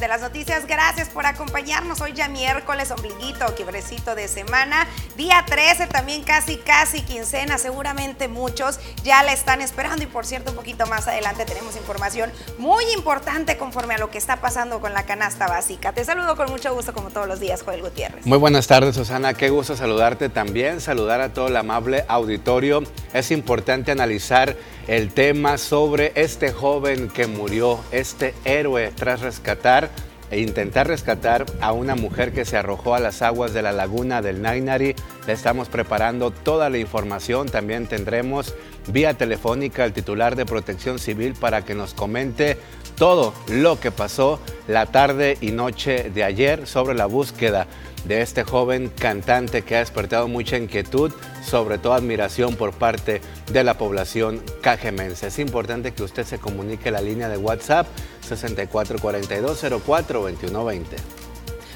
de las noticias. Gracias por acompañarnos. Hoy ya miércoles, ombliguito, quibrecito de semana. Día 13, también casi, casi quincena. Seguramente muchos ya la están esperando. Y por cierto, un poquito más adelante tenemos información muy importante conforme a lo que está pasando con la canasta básica. Te saludo con mucho gusto, como todos los días, Joel Gutiérrez. Muy buenas tardes, Susana. Qué gusto saludarte también. Saludar a todo el amable auditorio. Es importante analizar el tema sobre este joven que murió, este héroe tras rescatar e intentar rescatar a una mujer que se arrojó a las aguas de la laguna del Nainari. Le estamos preparando toda la información. También tendremos vía telefónica al titular de Protección Civil para que nos comente todo lo que pasó la tarde y noche de ayer sobre la búsqueda de este joven cantante que ha despertado mucha inquietud, sobre todo admiración por parte de la población cajemense. Es importante que usted se comunique la línea de WhatsApp 6442042120.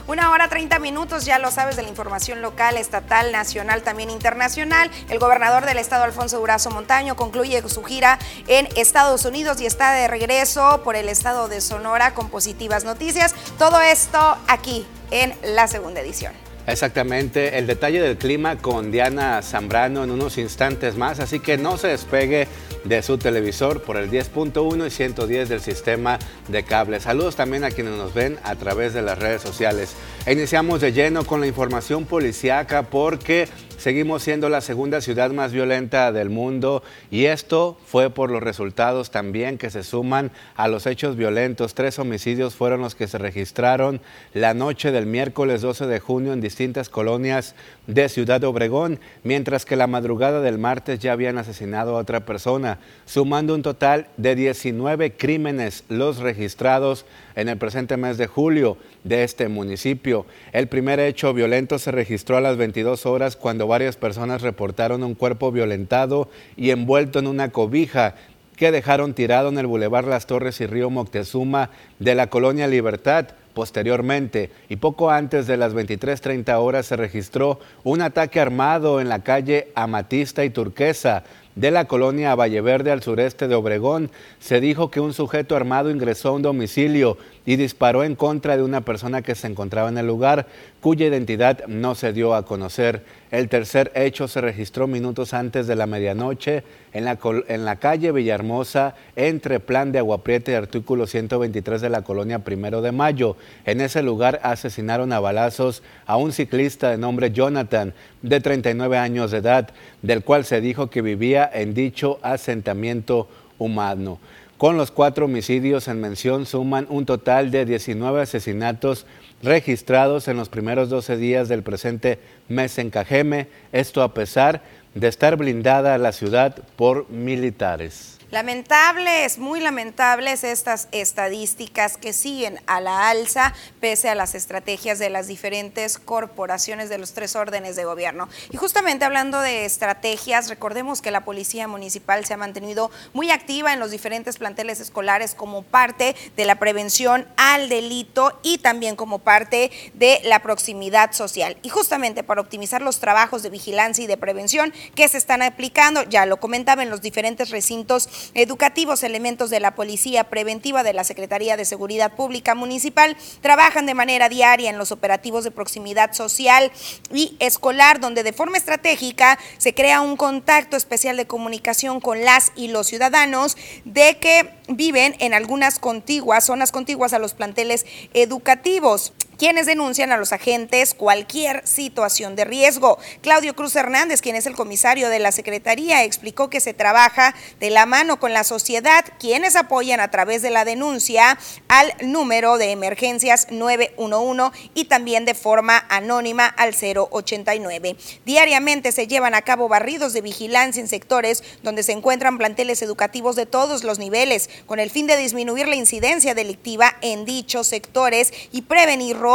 Una hora 30 minutos, ya lo sabes, de la información local, estatal, nacional, también internacional. El gobernador del estado, Alfonso Durazo Montaño, concluye su gira en Estados Unidos y está de regreso por el estado de Sonora con positivas noticias. Todo esto aquí en la segunda edición. Exactamente, el detalle del clima con Diana Zambrano en unos instantes más, así que no se despegue de su televisor por el 10.1 y 110 del sistema de cable. Saludos también a quienes nos ven a través de las redes sociales. Iniciamos de lleno con la información policiaca porque Seguimos siendo la segunda ciudad más violenta del mundo y esto fue por los resultados también que se suman a los hechos violentos. Tres homicidios fueron los que se registraron la noche del miércoles 12 de junio en distintas colonias de Ciudad Obregón, mientras que la madrugada del martes ya habían asesinado a otra persona, sumando un total de 19 crímenes los registrados en el presente mes de julio de este municipio. El primer hecho violento se registró a las 22 horas cuando varias personas reportaron un cuerpo violentado y envuelto en una cobija que dejaron tirado en el Boulevard Las Torres y Río Moctezuma de la colonia Libertad. Posteriormente, y poco antes de las 23.30 horas, se registró un ataque armado en la calle Amatista y Turquesa de la colonia Valleverde al sureste de Obregón. Se dijo que un sujeto armado ingresó a un domicilio y disparó en contra de una persona que se encontraba en el lugar, cuya identidad no se dio a conocer. El tercer hecho se registró minutos antes de la medianoche en la, calle Villahermosa, entre Plan de Aguapriete y artículo 123 de la colonia Primero de Mayo. En ese lugar asesinaron a balazos a un ciclista de nombre Jonathan, de 39 años de edad, del cual se dijo que vivía en dicho asentamiento humano. Con los cuatro homicidios en mención suman un total de 19 asesinatos registrados en los primeros 12 días del presente mes en Cajeme, esto a pesar de estar blindada la ciudad por militares. Lamentables, muy lamentables estas estadísticas que siguen a la alza pese a las estrategias de las diferentes corporaciones de los tres órdenes de gobierno. Y justamente hablando de estrategias, recordemos que la Policía Municipal se ha mantenido muy activa en los diferentes planteles escolares como parte de la prevención al delito y también como parte de la proximidad social. Y justamente para optimizar los trabajos de vigilancia y de prevención que se están aplicando, ya lo comentaba en los diferentes recintos educativos, elementos de la Policía Preventiva de la Secretaría de Seguridad Pública Municipal. Trabajan de manera diaria en los operativos de proximidad social y escolar, donde de forma estratégica se crea un contacto especial de comunicación con las y los ciudadanos de que viven en algunas contiguas, zonas contiguas a los planteles educativos quienes denuncian a los agentes cualquier situación de riesgo. Claudio Cruz Hernández, quien es el comisario de la Secretaría, explicó que se trabaja de la mano con la sociedad, quienes apoyan a través de la denuncia al número de emergencias 911 y también de forma anónima al 089. Diariamente se llevan a cabo barridos de vigilancia en sectores donde se encuentran planteles educativos de todos los niveles, con el fin de disminuir la incidencia delictiva en dichos sectores y prevenir robos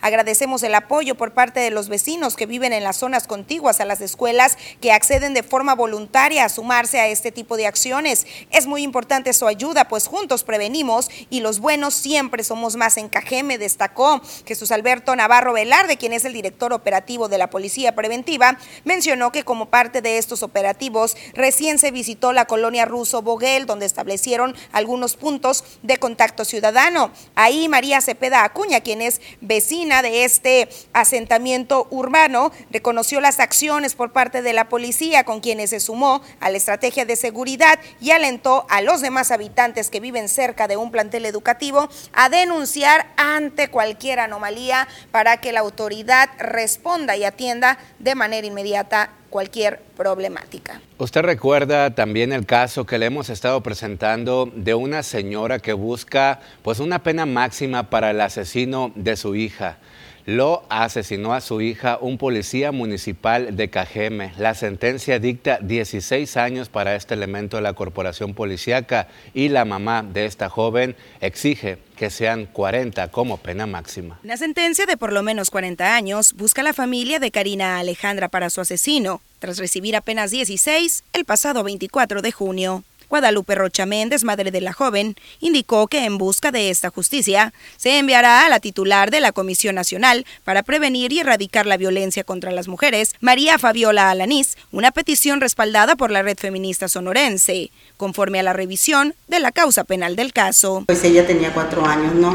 Agradecemos el apoyo por parte de los vecinos que viven en las zonas contiguas a las escuelas que acceden de forma voluntaria a sumarse a este tipo de acciones. Es muy importante su ayuda, pues juntos prevenimos y los buenos siempre somos más en Cajeme, destacó Jesús Alberto Navarro Velarde, quien es el director operativo de la Policía Preventiva, mencionó que como parte de estos operativos recién se visitó la colonia Ruso Boguel, donde establecieron algunos puntos de contacto ciudadano. Ahí María Cepeda Acuña, quien es vecina de este asentamiento urbano, reconoció las acciones por parte de la policía con quienes se sumó a la estrategia de seguridad y alentó a los demás habitantes que viven cerca de un plantel educativo a denunciar ante cualquier anomalía para que la autoridad responda y atienda de manera inmediata cualquier problemática. Usted recuerda también el caso que le hemos estado presentando de una señora que busca pues una pena máxima para el asesino de su hija. Lo asesinó a su hija un policía municipal de Cajeme. La sentencia dicta 16 años para este elemento de la corporación policíaca y la mamá de esta joven exige que sean 40 como pena máxima. La sentencia de por lo menos 40 años busca la familia de Karina Alejandra para su asesino, tras recibir apenas 16 el pasado 24 de junio. Guadalupe Rocha Méndez, madre de la joven, indicó que en busca de esta justicia se enviará a la titular de la Comisión Nacional para prevenir y erradicar la violencia contra las mujeres, María Fabiola Alanís, una petición respaldada por la red feminista sonorense, conforme a la revisión de la causa penal del caso. Pues ella tenía cuatro años, ¿no?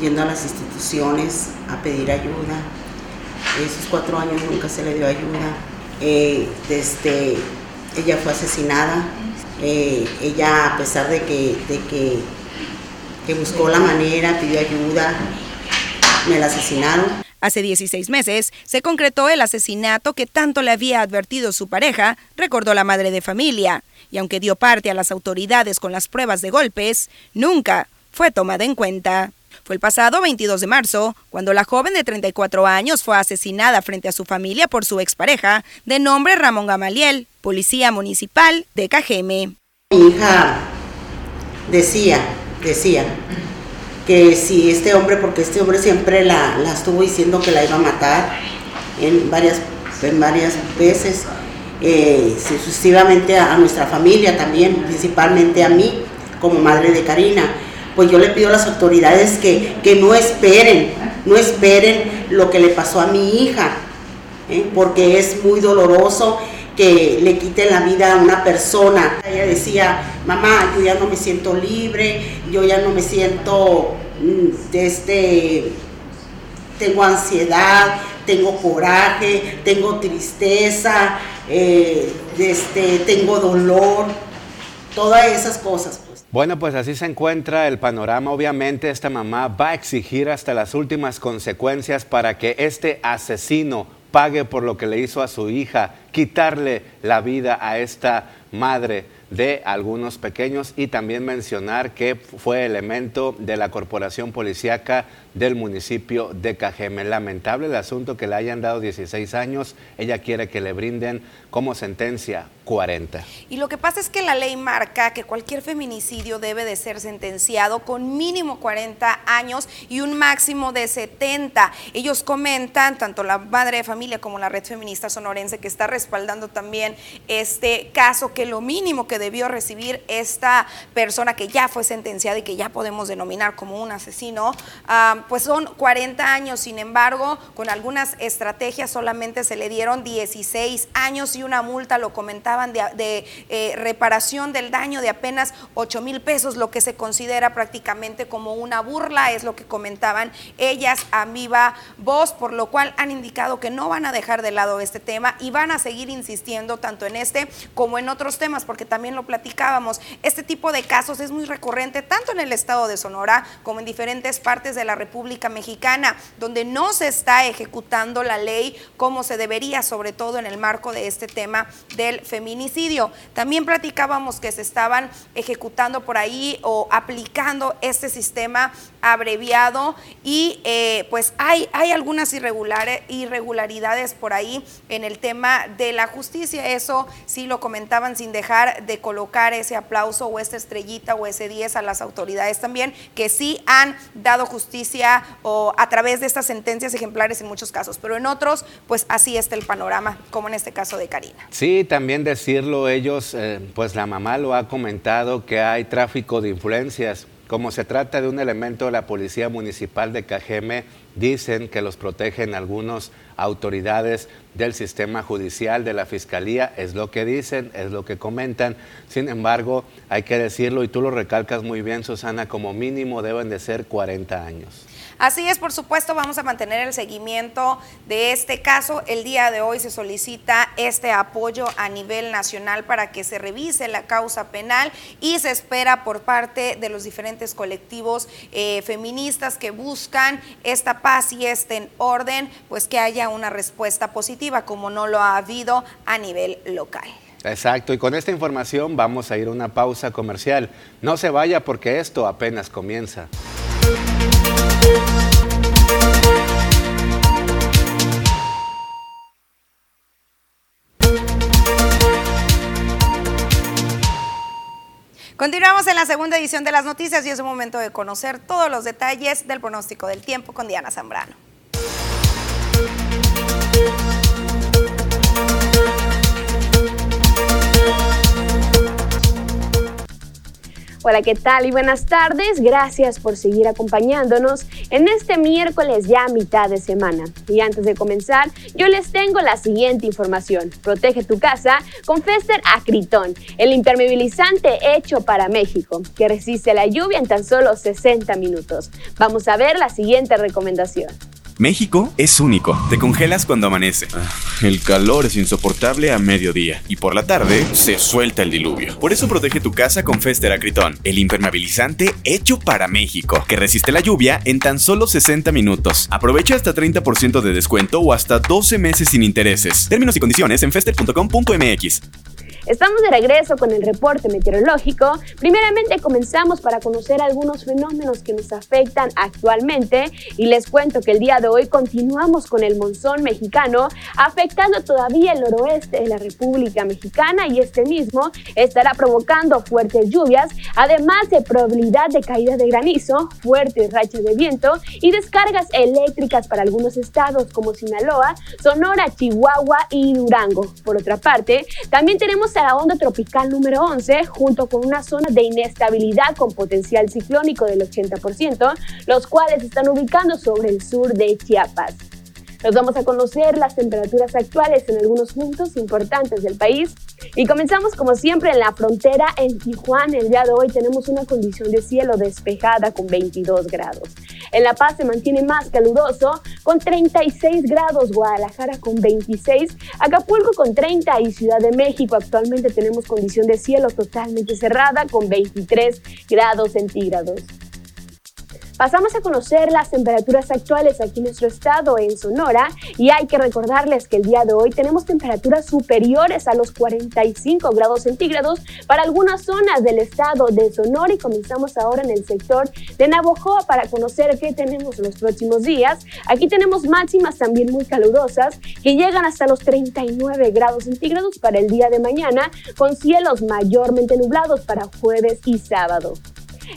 Yendo a las instituciones a pedir ayuda. Esos cuatro años nunca se le dio ayuda. Eh, desde ella fue asesinada eh, ella, a pesar de que, de que, que buscó la manera, pidió ayuda, me la asesinaron. Hace 16 meses se concretó el asesinato que tanto le había advertido su pareja, recordó la madre de familia, y aunque dio parte a las autoridades con las pruebas de golpes, nunca fue tomada en cuenta. Fue el pasado 22 de marzo cuando la joven de 34 años fue asesinada frente a su familia por su expareja, de nombre Ramón Gamaliel, policía municipal de Cajeme. Mi hija decía, decía, que si este hombre, porque este hombre siempre la, estuvo diciendo que la iba a matar en varias, en varias veces, eh, sucesivamente a nuestra familia también, principalmente a mí como madre de Karina pues yo le pido a las autoridades que, no esperen, no esperen lo que le pasó a mi hija, ¿eh? porque es muy doloroso que le quiten la vida a una persona. Ella decía, mamá, yo ya no me siento libre, yo ya no me siento, mm, este, tengo ansiedad, tengo coraje, tengo tristeza, eh, este, tengo dolor, todas esas cosas. Bueno, pues así se encuentra el panorama. Obviamente esta mamá va a exigir hasta las últimas consecuencias para que este asesino pague por lo que le hizo a su hija, quitarle la vida a esta madre de algunos pequeños y también mencionar que fue elemento de la corporación policíaca del municipio de Cajeme. Lamentable el asunto que le hayan dado 16 años. Ella quiere que le brinden como sentencia 40. Y lo que pasa es que la ley marca que cualquier feminicidio debe de ser sentenciado con mínimo 40 años y un máximo de 70. Ellos comentan, tanto la madre de familia como la red feminista sonorense que está respaldando también este caso, que lo mínimo que debió recibir esta persona que ya fue sentenciada y que ya podemos denominar como un asesino, pues son 40 años. Sin embargo, con algunas estrategias solamente se le dieron 16 años y una multa, lo comentaban, de, eh, reparación del daño de apenas 8 mil pesos, lo que se considera prácticamente como una burla, es lo que comentaban ellas a viva voz, por lo cual han indicado que no van a dejar de lado este tema y van a seguir insistiendo tanto en este como en otros temas, porque también lo platicábamos. Este tipo de casos es muy recurrente tanto en el estado de Sonora como en diferentes partes de la República Mexicana, donde no se está ejecutando la ley como se debería, sobre todo en el marco de este tema del feminicidio. También platicábamos que se estaban ejecutando por ahí o aplicando este sistema abreviado y eh, pues hay, hay algunas irregularidades por ahí en el tema de la justicia. Eso sí lo comentaban sin dejar de colocar ese aplauso o esta estrellita o ese 10 a las autoridades también, que sí han dado justicia o a través de estas sentencias ejemplares en muchos casos, pero en otros, pues así está el panorama, como en este caso de Karina. Sí, también decirlo, ellos, eh, pues la mamá lo ha comentado que hay tráfico de influencias. Como se trata de un elemento de la Policía Municipal de Cajeme, dicen que los protegen algunas autoridades del sistema judicial, de la Fiscalía, es lo que dicen, es lo que comentan. Sin embargo, hay que decirlo, y tú lo recalcas muy bien, Susana, como mínimo deben de ser 40 años. Así es, por supuesto, vamos a mantener el seguimiento de este caso. El día de hoy se solicita este apoyo a nivel nacional para que se revise la causa penal y se espera por parte de los diferentes colectivos eh, feministas que buscan esta paz y este orden, pues que haya una respuesta positiva, como no lo ha habido a nivel local. Exacto, y con esta información vamos a ir a una pausa comercial. No se vaya porque esto apenas comienza. Continuamos en la segunda edición de las noticias y es un momento de conocer todos los detalles del pronóstico del tiempo con Diana Zambrano. Hola, ¿qué tal? Y buenas tardes. Gracias por seguir acompañándonos en este miércoles ya mitad de semana. Y antes de comenzar, yo les tengo la siguiente información. Protege tu casa con Fester Acritón, el impermeabilizante hecho para México, que resiste la lluvia en tan solo 60 minutos. Vamos a ver la siguiente recomendación. México es único. Te congelas cuando amanece. Ah, el calor es insoportable a mediodía y por la tarde se suelta el diluvio. Por eso protege tu casa con Fester Acritón, el impermeabilizante hecho para México, que resiste la lluvia en tan solo 60 minutos. Aprovecha hasta 30% de descuento o hasta 12 meses sin intereses. Términos y condiciones en fester.com.mx. Estamos de regreso con el reporte meteorológico. Primeramente comenzamos para conocer algunos fenómenos que nos afectan actualmente y les cuento que el día de hoy continuamos con el monzón mexicano afectando todavía el noroeste de la República Mexicana y este mismo estará provocando fuertes lluvias, además de probabilidad de caída de granizo, fuertes rachas de viento y descargas eléctricas para algunos estados como Sinaloa, Sonora, Chihuahua y Durango. Por otra parte, también tenemos a la onda tropical número 11 junto con una zona de inestabilidad con potencial ciclónico del 80%, los cuales están ubicando sobre el sur de Chiapas. Nos vamos a conocer las temperaturas actuales en algunos puntos importantes del país y comenzamos como siempre en la frontera en Tijuana. El día de hoy tenemos una condición de cielo despejada con 22 grados. En La Paz se mantiene más caluroso con 36 grados, Guadalajara con 26, Acapulco con 30 y Ciudad de México actualmente tenemos condición de cielo totalmente cerrada con 23 grados centígrados. Pasamos a conocer las temperaturas actuales aquí en nuestro estado, en Sonora, y hay que recordarles que el día de hoy tenemos temperaturas superiores a los 45 grados centígrados para algunas zonas del estado de Sonora y comenzamos ahora en el sector de Navojoa para conocer qué tenemos en los próximos días. Aquí tenemos máximas también muy calurosas que llegan hasta los 39 grados centígrados para el día de mañana con cielos mayormente nublados para jueves y sábado.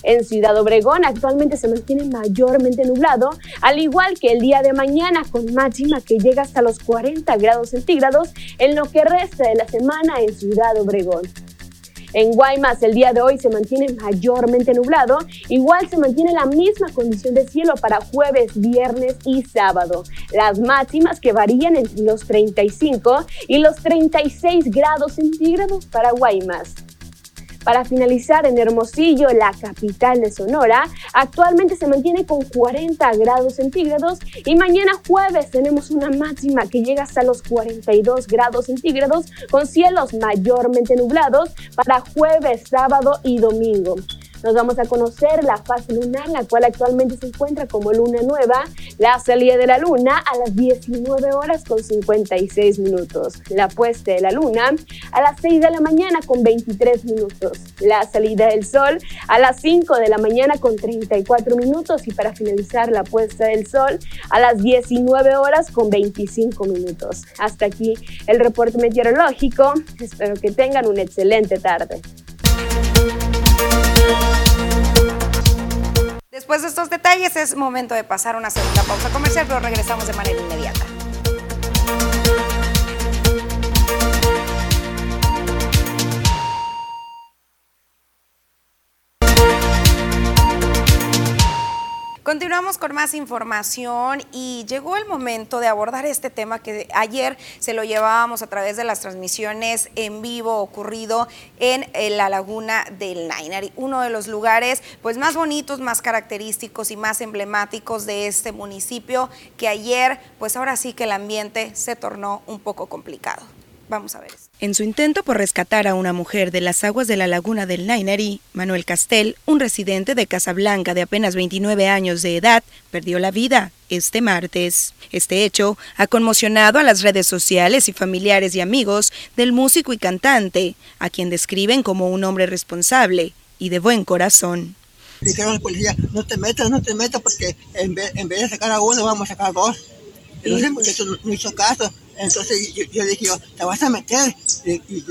En Ciudad Obregón actualmente se mantiene mayormente nublado, al igual que el día de mañana con máxima que llega hasta los 40 grados centígrados en lo que resta de la semana en Ciudad Obregón. En Guaymas el día de hoy se mantiene mayormente nublado, igual se mantiene la misma condición de cielo para jueves, viernes y sábado. Las máximas que varían entre los 35 y los 36 grados centígrados para Guaymas. Para finalizar, en Hermosillo, la capital de Sonora, actualmente se mantiene con 40 grados centígrados y mañana jueves tenemos una máxima que llega hasta los 42 grados centígrados con cielos mayormente nublados para jueves, sábado y domingo. Nos vamos a conocer la fase lunar, la cual actualmente se encuentra como luna nueva, la salida de la luna a las 19 horas con 56 minutos, la puesta de la luna a las 6 de la mañana con 23 minutos, la salida del sol a las 5 de la mañana con 34 minutos y para finalizar la puesta del sol a las 19 horas con 25 minutos. Hasta aquí el reporte meteorológico. Espero que tengan una excelente tarde. Después de estos detalles es momento de pasar una segunda pausa comercial, pero regresamos de manera inmediata. Continuamos con más información y llegó el momento de abordar este tema que ayer se lo llevábamos a través de las transmisiones en vivo ocurrido en la laguna del Nainari, uno de los lugares pues más bonitos, más característicos y más emblemáticos de este municipio que ayer pues ahora sí que el ambiente se tornó un poco complicado. Vamos a ver. En su intento por rescatar a una mujer de las aguas de la laguna del Nainari, Manuel Castel, un residente de Casablanca de apenas 29 años de edad, perdió la vida este martes. Este hecho ha conmocionado a las redes sociales y familiares y amigos del músico y cantante, a quien describen como un hombre responsable y de buen corazón. Dijeron a la policía, no te metas, no te metas, porque en vez, de sacar a uno, vamos a sacar dos. Entonces no hizo caso entonces yo, yo, dije, ¿te vas a meter? Y,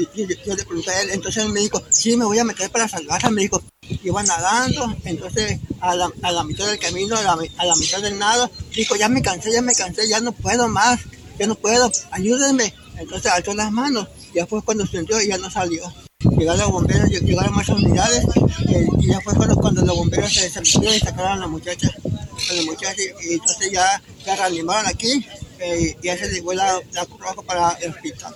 yo le pregunté a él, entonces él me dijo, sí, me voy a meter para salvarla, me dijo, iba nadando, entonces a la, a la mitad del camino, a la, a la, mitad del nado, dijo, ya me cansé, ya me cansé, ya no puedo más, ya no puedo, ayúdenme. Entonces alzó las manos, y después cuando se y ya no salió. Llegaron los bomberos, llegaron más unidades, eh, y ya fue cuando, cuando los bomberos se desactivaron y sacaron a la muchacha, a la muchacha, y entonces ya, ya reanimaron aquí, ya se la, la para el hospital.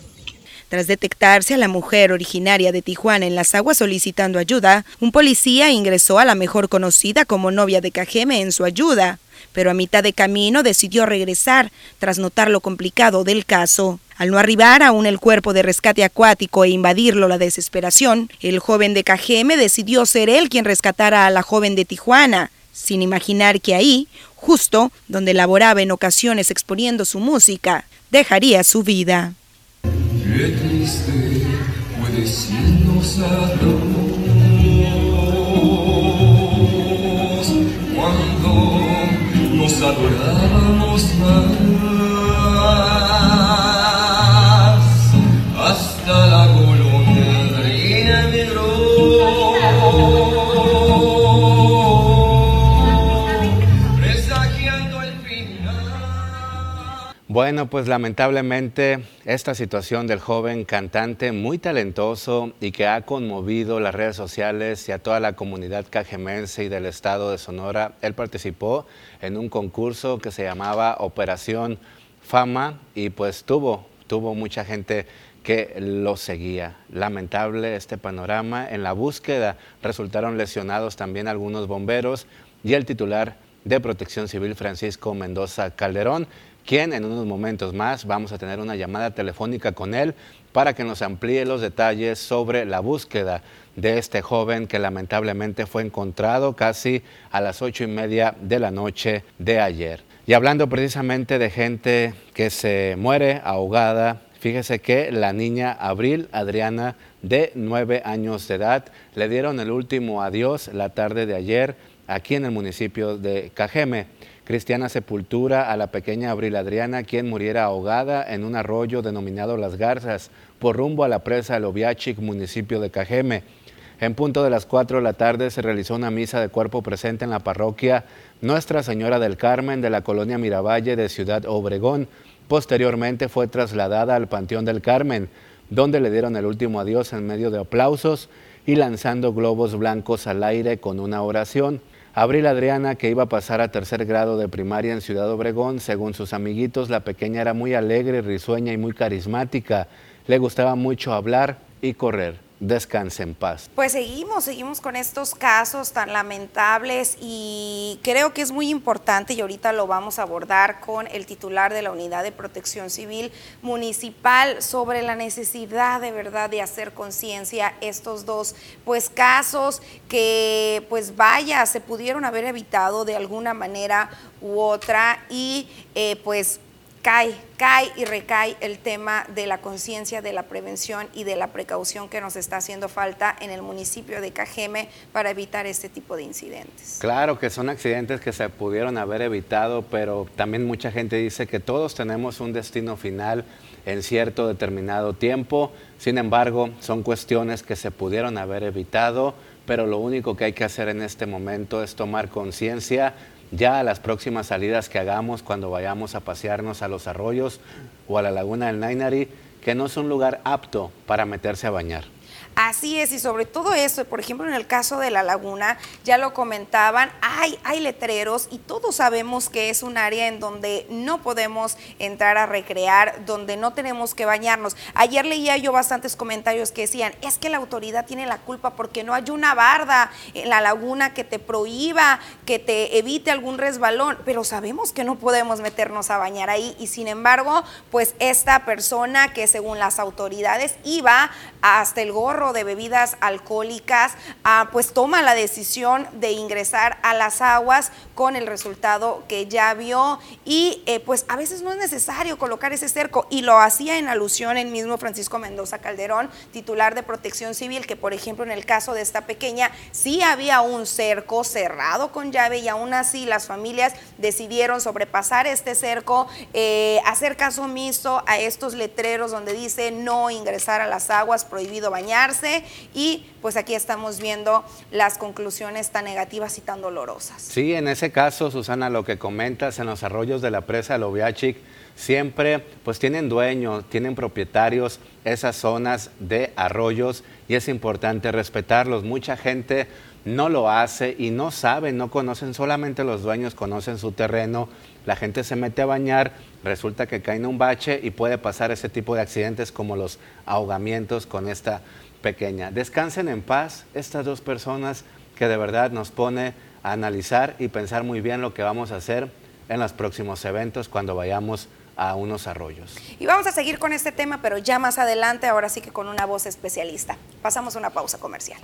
Tras detectarse a la mujer originaria de Tijuana en las aguas solicitando ayuda, un policía ingresó a la mejor conocida como novia de Cajeme en su ayuda, pero a mitad de camino decidió regresar tras notar lo complicado del caso. Al no arribar aún el cuerpo de rescate acuático e invadirlo la desesperación, el joven de Cajeme decidió ser él quien rescatara a la joven de Tijuana, sin imaginar que ahí, justo donde laboraba en ocasiones exponiendo su música, dejaría su vida. cuando nos adorábamos hasta Bueno, pues lamentablemente esta situación del joven cantante muy talentoso y que ha conmovido las redes sociales y a toda la comunidad cajemense y del estado de Sonora, él participó en un concurso que se llamaba Operación Fama y pues tuvo, tuvo mucha gente que lo seguía. Lamentable este panorama. En la búsqueda resultaron lesionados también algunos bomberos y el titular de Protección Civil Francisco Mendoza Calderón quien en unos momentos más vamos a tener una llamada telefónica con él para que nos amplíe los detalles sobre la búsqueda de este joven que lamentablemente fue encontrado casi a las ocho y media de la noche de ayer. Y hablando precisamente de gente que se muere ahogada, fíjese que la niña Abril Adriana de nueve años de edad le dieron el último adiós la tarde de ayer aquí en el municipio de Cajeme cristiana sepultura a la pequeña Abril Adriana, quien muriera ahogada en un arroyo denominado Las Garzas, por rumbo a la presa de Oviachic, municipio de Cajeme. En punto de las 4 de la tarde se realizó una misa de cuerpo presente en la parroquia Nuestra Señora del Carmen de la colonia Miravalle de Ciudad Obregón. Posteriormente fue trasladada al Panteón del Carmen, donde le dieron el último adiós en medio de aplausos y lanzando globos blancos al aire con una oración. Abril Adriana, que iba a pasar a tercer grado de primaria en Ciudad Obregón, según sus amiguitos, la pequeña era muy alegre, risueña y muy carismática. Le gustaba mucho hablar y correr. Descanse en paz. Pues seguimos, seguimos con estos casos tan lamentables y creo que es muy importante y ahorita lo vamos a abordar con el titular de la Unidad de Protección Civil Municipal sobre la necesidad de verdad de hacer conciencia estos dos pues casos que pues vaya, se pudieron haber evitado de alguna manera u otra y eh, pues cae, cae y recae el tema de la conciencia, de la prevención y de la precaución que nos está haciendo falta en el municipio de Cajeme para evitar este tipo de incidentes. Claro que son accidentes que se pudieron haber evitado, pero también mucha gente dice que todos tenemos un destino final en cierto determinado tiempo. Sin embargo, son cuestiones que se pudieron haber evitado, pero lo único que hay que hacer en este momento es tomar conciencia ya a las próximas salidas que hagamos cuando vayamos a pasearnos a los arroyos o a la laguna del Nainari, que no es un lugar apto para meterse a bañar. Así es, y sobre todo eso, por ejemplo, en el caso de la laguna, ya lo comentaban, hay, hay letreros y todos sabemos que es un área en donde no podemos entrar a recrear, donde no tenemos que bañarnos. Ayer leía yo bastantes comentarios que decían, es que la autoridad tiene la culpa porque no hay una barda en la laguna que te prohíba, que te evite algún resbalón, pero sabemos que no podemos meternos a bañar ahí y sin embargo, pues esta persona que según las autoridades iba hasta el gorro, de bebidas alcohólicas, ah, pues toma la decisión de ingresar a las aguas con el resultado que ya vio. Y eh, pues a veces no es necesario colocar ese cerco. Y lo hacía en alusión el mismo Francisco Mendoza Calderón, titular de Protección Civil, que por ejemplo en el caso de esta pequeña sí había un cerco cerrado con llave y aún así las familias decidieron sobrepasar este cerco, eh, hacer caso omiso a estos letreros donde dice no ingresar a las aguas, prohibido bañarse y pues aquí estamos viendo las conclusiones tan negativas y tan dolorosas. Sí, en ese caso, Susana, lo que comentas en los arroyos de la presa Loviachic, siempre pues tienen dueños, tienen propietarios esas zonas de arroyos y es importante respetarlos. Mucha gente no lo hace y no saben, no conocen, solamente los dueños conocen su terreno, la gente se mete a bañar, resulta que cae en un bache y puede pasar ese tipo de accidentes como los ahogamientos con esta pequeña. Descansen en paz estas dos personas que de verdad nos pone a analizar y pensar muy bien lo que vamos a hacer en los próximos eventos cuando vayamos a unos arroyos. Y vamos a seguir con este tema, pero ya más adelante, ahora sí que con una voz especialista. Pasamos una pausa comercial.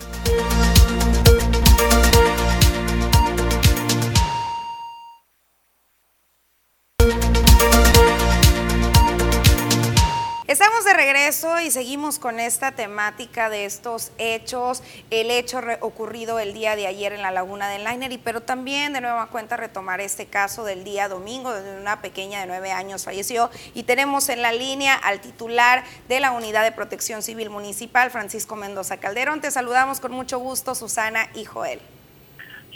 Estamos de regreso y seguimos con esta temática de estos hechos, el hecho ocurrido el día de ayer en la Laguna del Liner, pero también de nueva cuenta retomar este caso del día domingo, donde una pequeña de nueve años falleció. Y tenemos en la línea al titular de la Unidad de Protección Civil Municipal, Francisco Mendoza Calderón. Te saludamos con mucho gusto, Susana y Joel.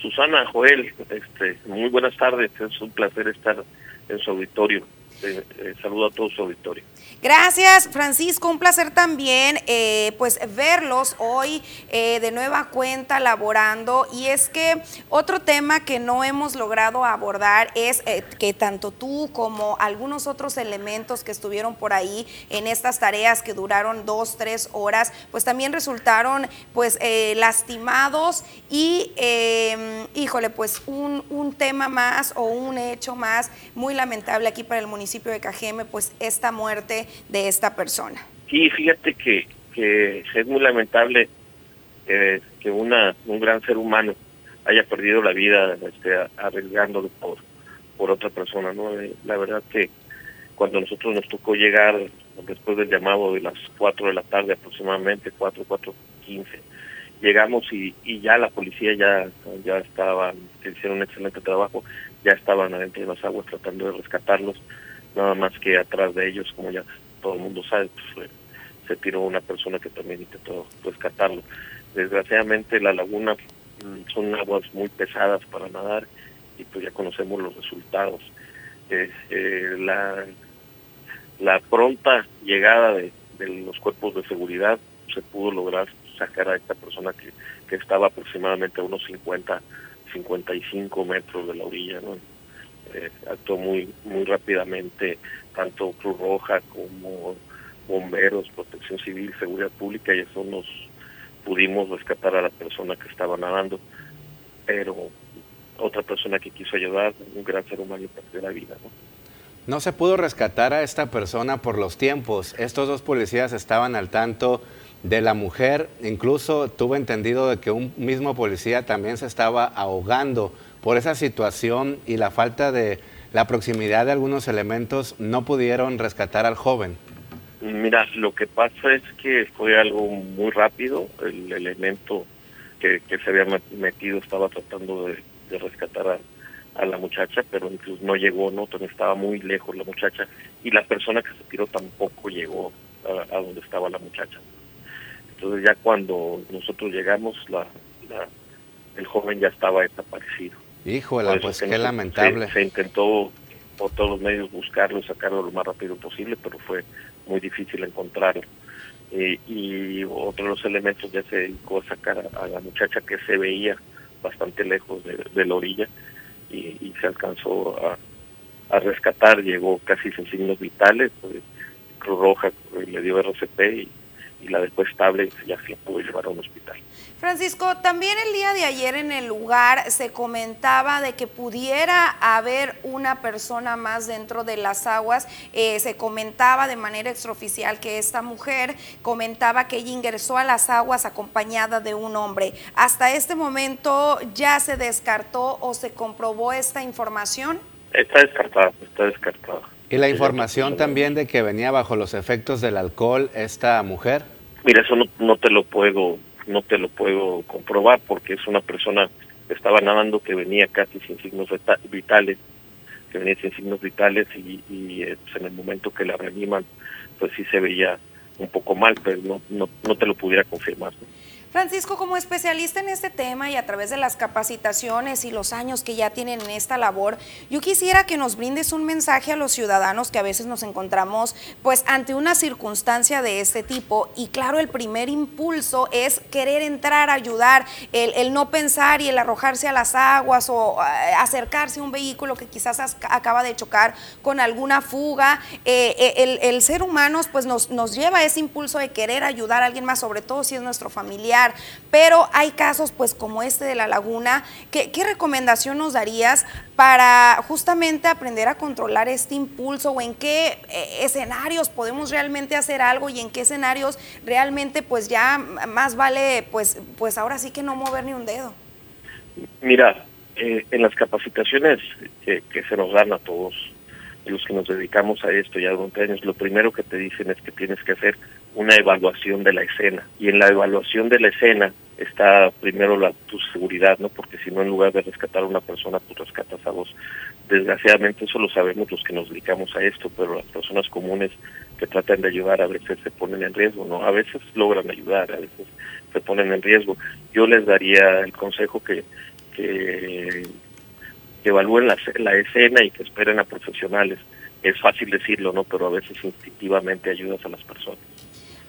Susana, Joel, este, muy buenas tardes, es un placer estar en su auditorio. Eh, eh, saludo a todo su auditorio. Gracias, Francisco. Un placer también eh, pues verlos hoy eh, de nueva cuenta laborando. Y es que otro tema que no hemos logrado abordar es que tanto tú como algunos otros elementos que estuvieron por ahí en estas tareas que duraron dos, tres horas, pues también resultaron pues lastimados y em, híjole, pues un, un tema más o un hecho más muy lamentable aquí para el municipio de Cajeme, pues esta muerte de esta persona. Sí, fíjate que, es muy lamentable que una, un gran ser humano haya perdido la vida este, arriesgándolo por, por otra persona. ¿no? Eh, la verdad que cuando nosotros nos tocó llegar después del llamado de las 4 de la tarde aproximadamente, 4, 4, 15, llegamos y, y ya la policía ya, ya estaba, hicieron un excelente trabajo, ya estaban adentro de las aguas tratando de rescatarlos nada más que atrás de ellos, como ya todo el mundo sabe, pues, se tiró una persona que también intentó rescatarlo. Desgraciadamente la laguna mm, son aguas muy pesadas para nadar y pues ya conocemos los resultados. Eh, eh, la, la pronta llegada de, los cuerpos de seguridad se pudo lograr sacar a esta persona que, que estaba aproximadamente a unos 50, 55 metros de la orilla, ¿no? Eh, actuó muy muy rápidamente tanto Cruz Roja como bomberos, Protección Civil, Seguridad Pública, y son los pudimos rescatar a la persona que estaba nadando, pero otra persona que quiso ayudar, un gran ser humano, perdió la vida. ¿no? No se pudo rescatar a esta persona por los tiempos. Estos dos policías estaban al tanto de la mujer. Incluso tuve entendido de que un mismo policía también se estaba ahogando por esa situación y la falta de la proximidad de algunos elementos. No pudieron rescatar al joven. Mira, lo que pasa es que fue algo muy rápido. El elemento que, se había metido estaba tratando de rescatar a, a la muchacha, pero incluso no llegó, no estaba muy lejos la muchacha y la persona que se tiró tampoco llegó a, donde estaba la muchacha. Entonces ya cuando nosotros llegamos, la, el joven ya estaba desaparecido. Híjole, pues qué lamentable. Se, intentó por todos los medios buscarlo y sacarlo lo más rápido posible, pero fue muy difícil encontrarlo. Eh, y otro de los elementos ya se dedicó a sacar a, la muchacha que se veía bastante lejos de la orilla y, se alcanzó a, rescatar, llegó casi sin signos vitales, pues, Cruz Roja le dio RCP y, y la después estable ya se pudo llevar a un hospital. Francisco, también el día de ayer en el lugar se comentaba de que pudiera haber una persona más dentro de las aguas. Eh, se comentaba de manera extraoficial que esta mujer comentaba que ella ingresó a las aguas acompañada de un hombre. ¿Hasta este momento ya se descartó o se comprobó esta información? Está descartada, está descartada. ¿Y la información también de que venía bajo los efectos del alcohol esta mujer? Mira, eso no, no te lo puedo no te lo puedo comprobar porque es una persona que estaba nadando que venía casi sin signos vitales, que venía sin signos vitales y, eh, pues, en el momento que la reaniman, pues sí se veía un poco mal, pero no, no, no te lo pudiera confirmar. Francisco, como especialista en este tema y a través de las capacitaciones y los años que ya tienen en esta labor, yo quisiera que nos brindes un mensaje a los ciudadanos que a veces nos encontramos pues ante una circunstancia de este tipo y claro, el primer impulso es querer entrar a ayudar, el, no pensar y el arrojarse a las aguas o eh, acercarse a un vehículo que quizás acaba de chocar con alguna fuga. Eh, eh, el, ser humano pues nos, nos lleva a ese impulso de querer ayudar a alguien más, sobre todo si es nuestro familiar pero hay casos pues como este de la laguna. ¿Qué, recomendación nos darías para justamente aprender a controlar este impulso o en qué eh, escenarios podemos realmente hacer algo y en qué escenarios realmente pues ya más vale pues, pues ahora sí que no mover ni un dedo? Mira, eh, en las capacitaciones que, que se nos dan a todos los que nos dedicamos a esto ya durante años, lo primero que te dicen es que tienes que hacer una evaluación de la escena. Y en la evaluación de la escena está primero la, tu seguridad, ¿no? Porque si no, en lugar de rescatar a una persona, tú rescatas a vos. Desgraciadamente eso lo sabemos los que nos dedicamos a esto, pero las personas comunes que tratan de ayudar a veces se ponen en riesgo, ¿no? A veces logran ayudar, a veces se ponen en riesgo. Yo les daría el consejo que, que evalúen la, la escena y que esperen a profesionales. Es fácil decirlo, ¿no? Pero a veces instintivamente ayudas a las personas.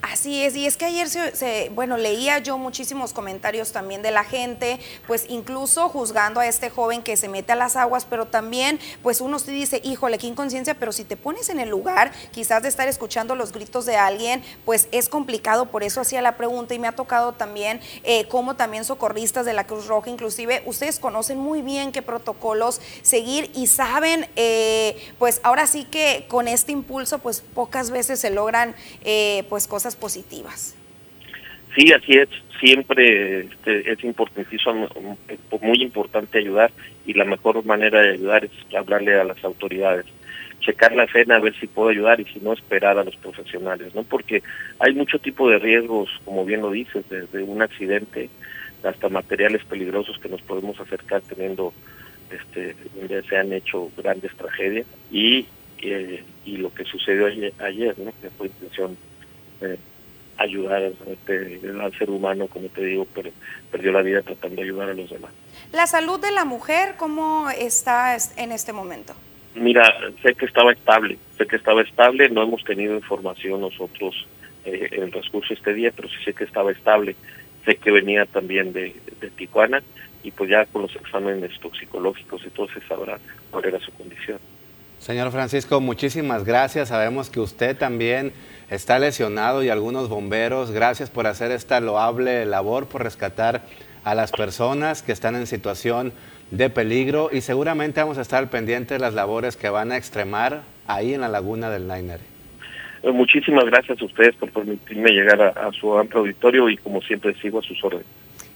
Así es, y es que ayer se, bueno, leía yo muchísimos comentarios también de la gente, pues incluso juzgando a este joven que se mete a las aguas, pero también pues uno se dice, híjole, qué inconsciencia, pero si te pones en el lugar quizás de estar escuchando los gritos de alguien, pues es complicado, por eso hacía la pregunta y me ha tocado también eh, como también socorristas de la Cruz Roja, inclusive ustedes conocen muy bien qué protocolos seguir y saben, eh, pues ahora sí que con este impulso pues pocas veces se logran eh, pues cosas positivas. Sí, así es. Siempre este, es importantísimo, muy importante ayudar y la mejor manera de ayudar es hablarle a las autoridades checar la escena a ver si puedo ayudar y si no esperar a los profesionales, ¿no? Porque hay mucho tipo de riesgos, como bien lo dices, desde un accidente hasta materiales peligrosos que nos podemos acercar teniendo este donde se han hecho grandes tragedias y eh, y lo que sucedió ayer, ayer ¿no? que fue intención eh, ayudar este, al ser humano, como te digo, pero perdió la vida tratando de ayudar a los demás. ¿La salud de la mujer cómo está en este momento? Mira, sé que estaba estable, sé que estaba estable, no hemos tenido información nosotros eh, en el transcurso de este día, pero sí sé que estaba estable, sé que venía también de, de Tijuana y pues ya con los exámenes toxicológicos y todo se sabrá cuál era su condición. Señor Francisco, muchísimas gracias. Sabemos que usted también está lesionado y algunos bomberos. Gracias por hacer esta loable labor, por rescatar a las personas que están en situación de peligro y seguramente vamos a estar pendientes de las labores que van a extremar ahí en la laguna del Nainere. Eh, muchísimas gracias a ustedes por permitirme llegar a, a su amplio auditorio y como siempre sigo a sus órdenes.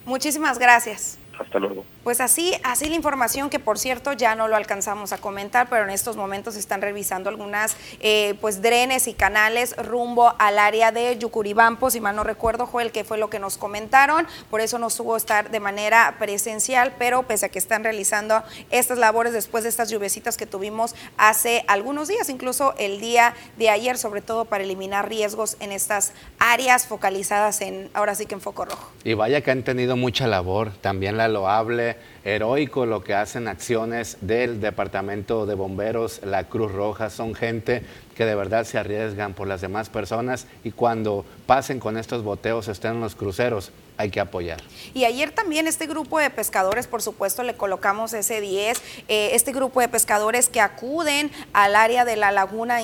Muchísimas gracias. Hasta luego. Pues así, así la información que por cierto ya no lo alcanzamos a comentar, pero en estos momentos están revisando algunas eh, pues drenes y canales rumbo al área de Yucuribampo, si mal no recuerdo, Joel, que fue lo que nos comentaron, por eso nos hubo estar de manera presencial, pero pese a que están realizando estas labores después de estas lluvecitas que tuvimos hace algunos días, incluso el día de ayer, sobre todo para eliminar riesgos en estas áreas focalizadas en, ahora sí que en foco rojo. Y vaya que han tenido mucha labor, también loable, heroico lo que hacen acciones del Departamento de Bomberos, la Cruz Roja, son gente que de verdad se arriesgan por las demás personas y cuando pasen con estos boteos, estén en los cruceros, hay que apoyar. Y ayer también este grupo de pescadores, por supuesto, le colocamos ese 10, eh, este grupo de pescadores que acuden al área de la laguna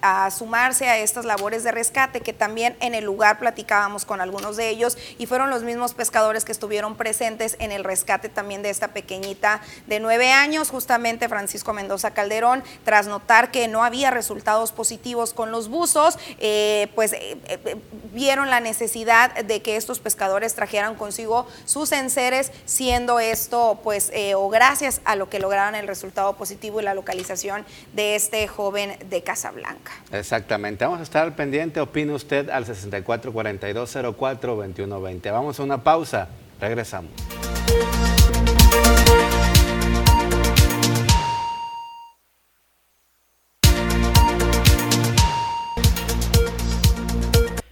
a sumarse a estas labores de rescate, que también en el lugar platicábamos con algunos de ellos y fueron los mismos pescadores que estuvieron presentes en el rescate también de esta pequeñita de nueve años, justamente Francisco Mendoza Calderón, tras notar que no había resultados positivos con los buzos, eh, pues eh, vieron la necesidad de que estos pescadores trajeran consigo sus enseres, siendo esto, pues, eh, o gracias a lo que lograron el resultado positivo y la localización de este joven de Casablanca. Exactamente. Vamos a estar al pendiente. Opine usted al 6442042120. Vamos a una pausa. Regresamos.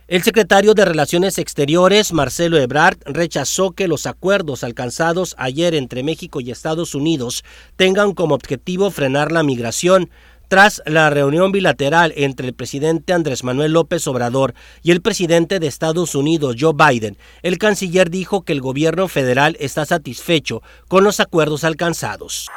El secretario de Relaciones Exteriores, Marcelo Ebrard, rechazó que los acuerdos alcanzados ayer entre México y Estados Unidos tengan como objetivo frenar la migración. Tras la reunión bilateral entre el presidente Andrés Manuel López Obrador y el presidente de Estados Unidos, Joe Biden, el canciller dijo que el gobierno federal está satisfecho con los acuerdos alcanzados.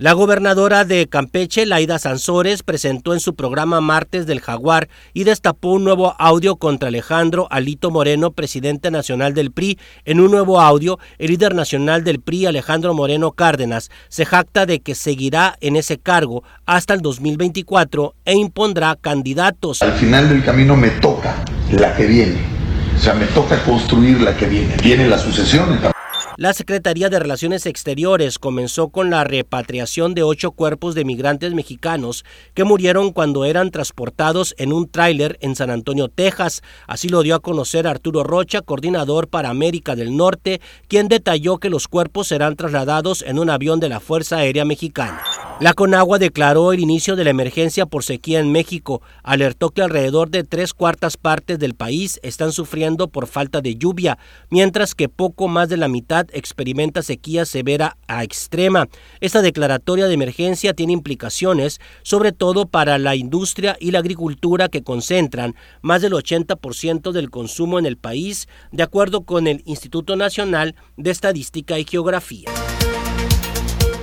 La gobernadora de Campeche, Laida Sansores, presentó en su programa Martes del Jaguar y destapó un nuevo audio contra Alejandro Alito Moreno, presidente nacional del PRI. En un nuevo audio, el líder nacional del PRI, Alejandro Moreno Cárdenas, se jacta de que seguirá en ese cargo hasta el 2024 e impondrá candidatos. Al final del camino me toca la que viene. O sea, me toca construir la que viene. Viene la sucesión. La Secretaría de Relaciones Exteriores comenzó con la repatriación de ocho cuerpos de migrantes mexicanos que murieron cuando eran transportados en un tráiler en San Antonio, Texas. Así lo dio a conocer Arturo Rocha, coordinador para América del Norte, quien detalló que los cuerpos serán trasladados en un avión de la Fuerza Aérea Mexicana. La Conagua declaró el inicio de la emergencia por sequía en México. Alertó que alrededor de tres cuartas partes del país están sufriendo por falta de lluvia, mientras que poco más de la mitad experimenta sequía severa a extrema. Esta declaratoria de emergencia tiene implicaciones sobre todo para la industria y la agricultura que concentran más del 80% del consumo en el país, de acuerdo con el Instituto Nacional de Estadística y Geografía.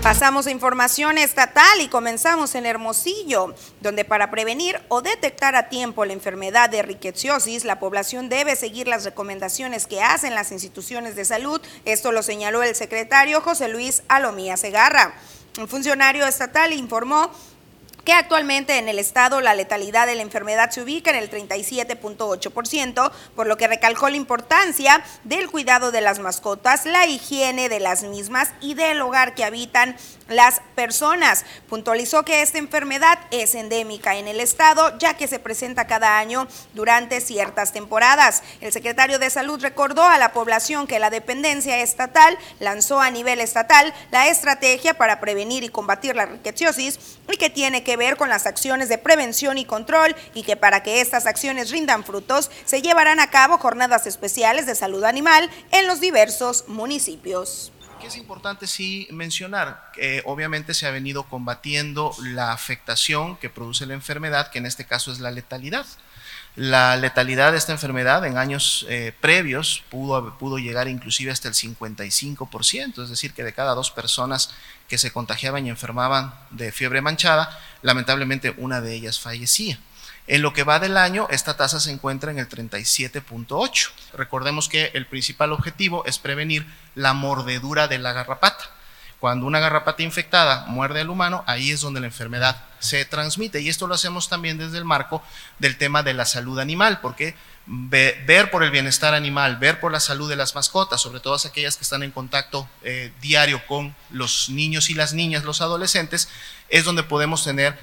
Pasamos a información estatal y comenzamos en Hermosillo, donde para prevenir o detectar a tiempo la enfermedad de riqueciosis, la población debe seguir las recomendaciones que hacen las instituciones de salud. Esto lo señaló el secretario José Luis Alomía Segarra. Un funcionario estatal informó que actualmente en el estado la letalidad de la enfermedad se ubica en el 37.8%, por lo que recalcó la importancia del cuidado de las mascotas, la higiene de las mismas y del hogar que habitan las personas. Puntualizó que esta enfermedad es endémica en el estado, ya que se presenta cada año durante ciertas temporadas. El secretario de Salud recordó a la población que la dependencia estatal lanzó a nivel estatal la estrategia para prevenir y combatir la riqueciosis y que tiene que ver con las acciones de prevención y control y que para que estas acciones rindan frutos se llevarán a cabo jornadas especiales de salud animal en los diversos municipios. Que es importante sí mencionar, que obviamente se ha venido combatiendo la afectación que produce la enfermedad, que en este caso es la letalidad. La letalidad de esta enfermedad en años eh, previos pudo, pudo llegar inclusive hasta el 55%, es decir, que de cada dos personas que se contagiaban y enfermaban de fiebre manchada, lamentablemente una de ellas fallecía. En lo que va del año, esta tasa se encuentra en el 37.8. Recordemos que el principal objetivo es prevenir la mordedura de la garrapata. Cuando una garrapata infectada muerde al humano, ahí es donde la enfermedad se transmite. Y esto lo hacemos también desde el marco del tema de la salud animal, porque ver por el bienestar animal, ver por la salud de las mascotas, sobre todo aquellas que están en contacto eh, diario con los niños y las niñas, los adolescentes, es donde podemos tener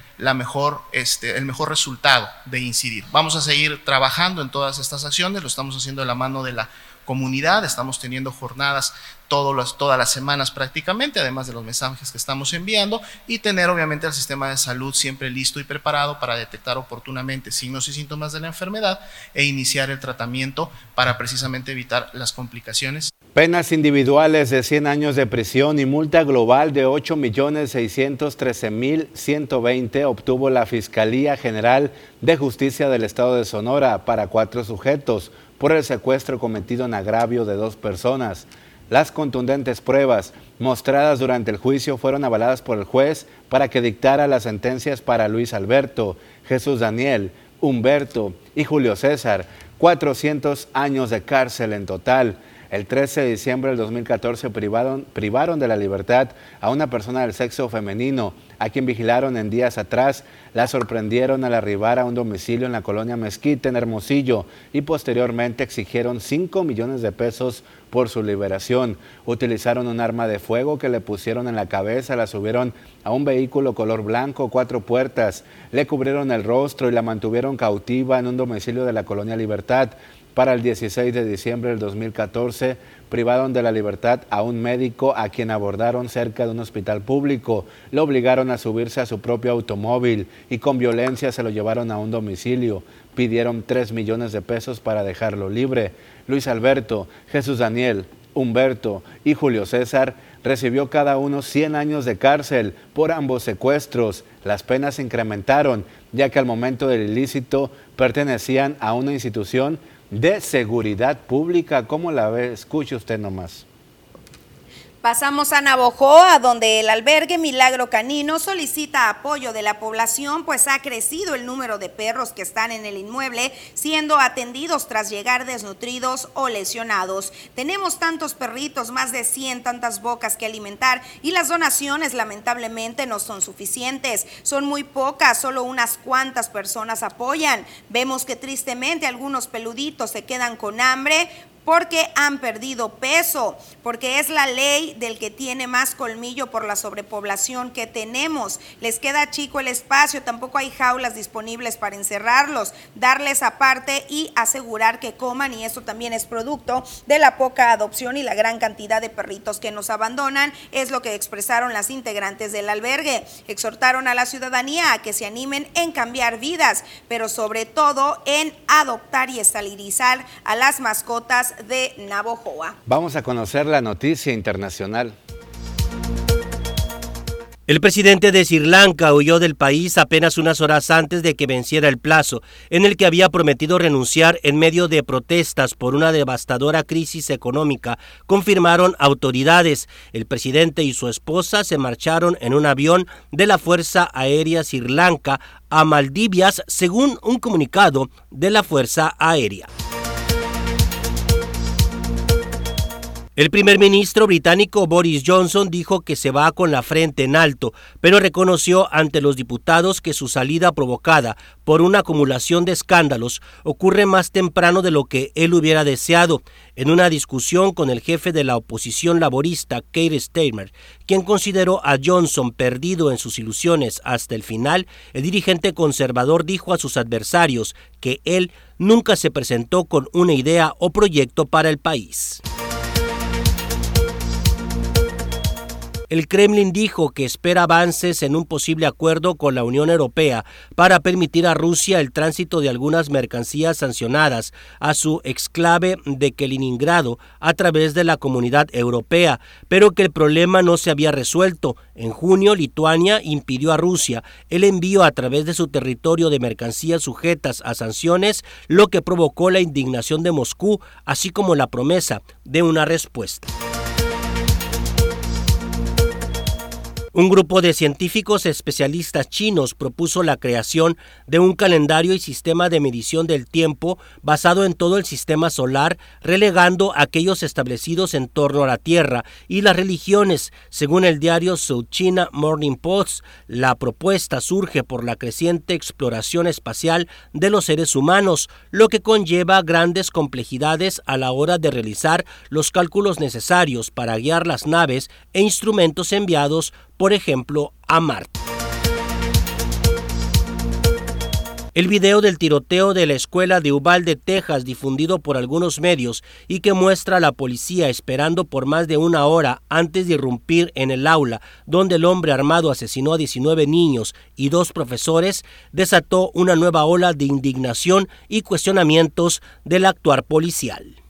este, el mejor resultado de incidir. Vamos a seguir trabajando en todas estas acciones, lo estamos haciendo de la mano de la comunidad, estamos teniendo jornadas todas todas las semanas prácticamente, además de los mensajes que estamos enviando, y tener obviamente el sistema de salud siempre listo y preparado para detectar oportunamente signos y síntomas de la enfermedad e iniciar el tratamiento para precisamente evitar las complicaciones. Penas individuales de 100 años de prisión y multa global de 8.613.120 obtuvo la Fiscalía General de Justicia del Estado de Sonora para cuatro sujetos por el secuestro cometido en agravio de dos personas. Las contundentes pruebas mostradas durante el juicio fueron avaladas por el juez para que dictara las sentencias para Luis Alberto, Jesús Daniel, Humberto y Julio César, 400 años de cárcel en total. El 13 de diciembre del 2014 privaron, privaron de la libertad a una persona del sexo femenino, a quien vigilaron en días atrás. La sorprendieron al arribar a un domicilio en la colonia Mezquite, en Hermosillo, y posteriormente exigieron 5 millones de pesos por su liberación. Utilizaron un arma de fuego que le pusieron en la cabeza, la subieron a un vehículo color blanco, cuatro puertas, le cubrieron el rostro y la mantuvieron cautiva en un domicilio de la colonia Libertad. Para el 16 de diciembre del 2014, privaron de la libertad a un médico a quien abordaron cerca de un hospital público, le obligaron a subirse a su propio automóvil y con violencia se lo llevaron a un domicilio. Pidieron 3 millones de pesos para dejarlo libre. Luis Alberto, Jesús Daniel, Humberto y Julio César recibió cada uno 100 años de cárcel por ambos secuestros. Las penas se incrementaron, ya que al momento del ilícito pertenecían a una institución de seguridad pública. ¿Cómo la ve? Escuche usted nomás. Pasamos a Navojoa, donde el albergue Milagro Canino solicita apoyo de la población, pues ha crecido el número de perros que están en el inmueble siendo atendidos tras llegar desnutridos o lesionados. Tenemos tantos perritos, más de 100, tantas bocas que alimentar y las donaciones lamentablemente no son suficientes. Son muy pocas, solo unas cuantas personas apoyan. Vemos que tristemente algunos peluditos se quedan con hambre porque han perdido peso, porque es la ley del que tiene más colmillo por la sobrepoblación que tenemos. Les queda chico el espacio, tampoco hay jaulas disponibles para encerrarlos, darles aparte y asegurar que coman y eso también es producto de la poca adopción y la gran cantidad de perritos que nos abandonan, es lo que expresaron las integrantes del albergue. Exhortaron a la ciudadanía a que se animen en cambiar vidas, pero sobre todo en adoptar y estalirizar a las mascotas de Navojoa. Vamos a conocer la noticia internacional. El presidente de Sri Lanka huyó del país apenas unas horas antes de que venciera el plazo, en el que había prometido renunciar en medio de protestas por una devastadora crisis económica, confirmaron autoridades. El presidente y su esposa se marcharon en un avión de la Fuerza Aérea Sri Lanka a Maldivias, según un comunicado de la Fuerza Aérea. El primer ministro británico Boris Johnson dijo que se va con la frente en alto, pero reconoció ante los diputados que su salida provocada por una acumulación de escándalos ocurre más temprano de lo que él hubiera deseado. En una discusión con el jefe de la oposición laborista, Keir Starmer, quien consideró a Johnson perdido en sus ilusiones hasta el final, el dirigente conservador dijo a sus adversarios que él nunca se presentó con una idea o proyecto para el país. El Kremlin dijo que espera avances en un posible acuerdo con la Unión Europea para permitir a Rusia el tránsito de algunas mercancías sancionadas a su exclave de Kaliningrado a través de la comunidad europea, pero que el problema no se había resuelto. En junio, Lituania impidió a Rusia el envío a través de su territorio de mercancías sujetas a sanciones, lo que provocó la indignación de Moscú, así como la promesa de una respuesta. Un grupo de científicos especialistas chinos propuso la creación de un calendario y sistema de medición del tiempo basado en todo el sistema solar, relegando aquellos establecidos en torno a la Tierra y las religiones. Según el diario South China Morning Post, la propuesta surge por la creciente exploración espacial de los seres humanos, lo que conlleva grandes complejidades a la hora de realizar los cálculos necesarios para guiar las naves e instrumentos enviados por ejemplo, a Marte. El video del tiroteo de la escuela de Uvalde, Texas, difundido por algunos medios y que muestra a la policía esperando por más de una hora antes de irrumpir en el aula donde el hombre armado asesinó a 19 niños y dos profesores, desató una nueva ola de indignación y cuestionamientos del actuar policial.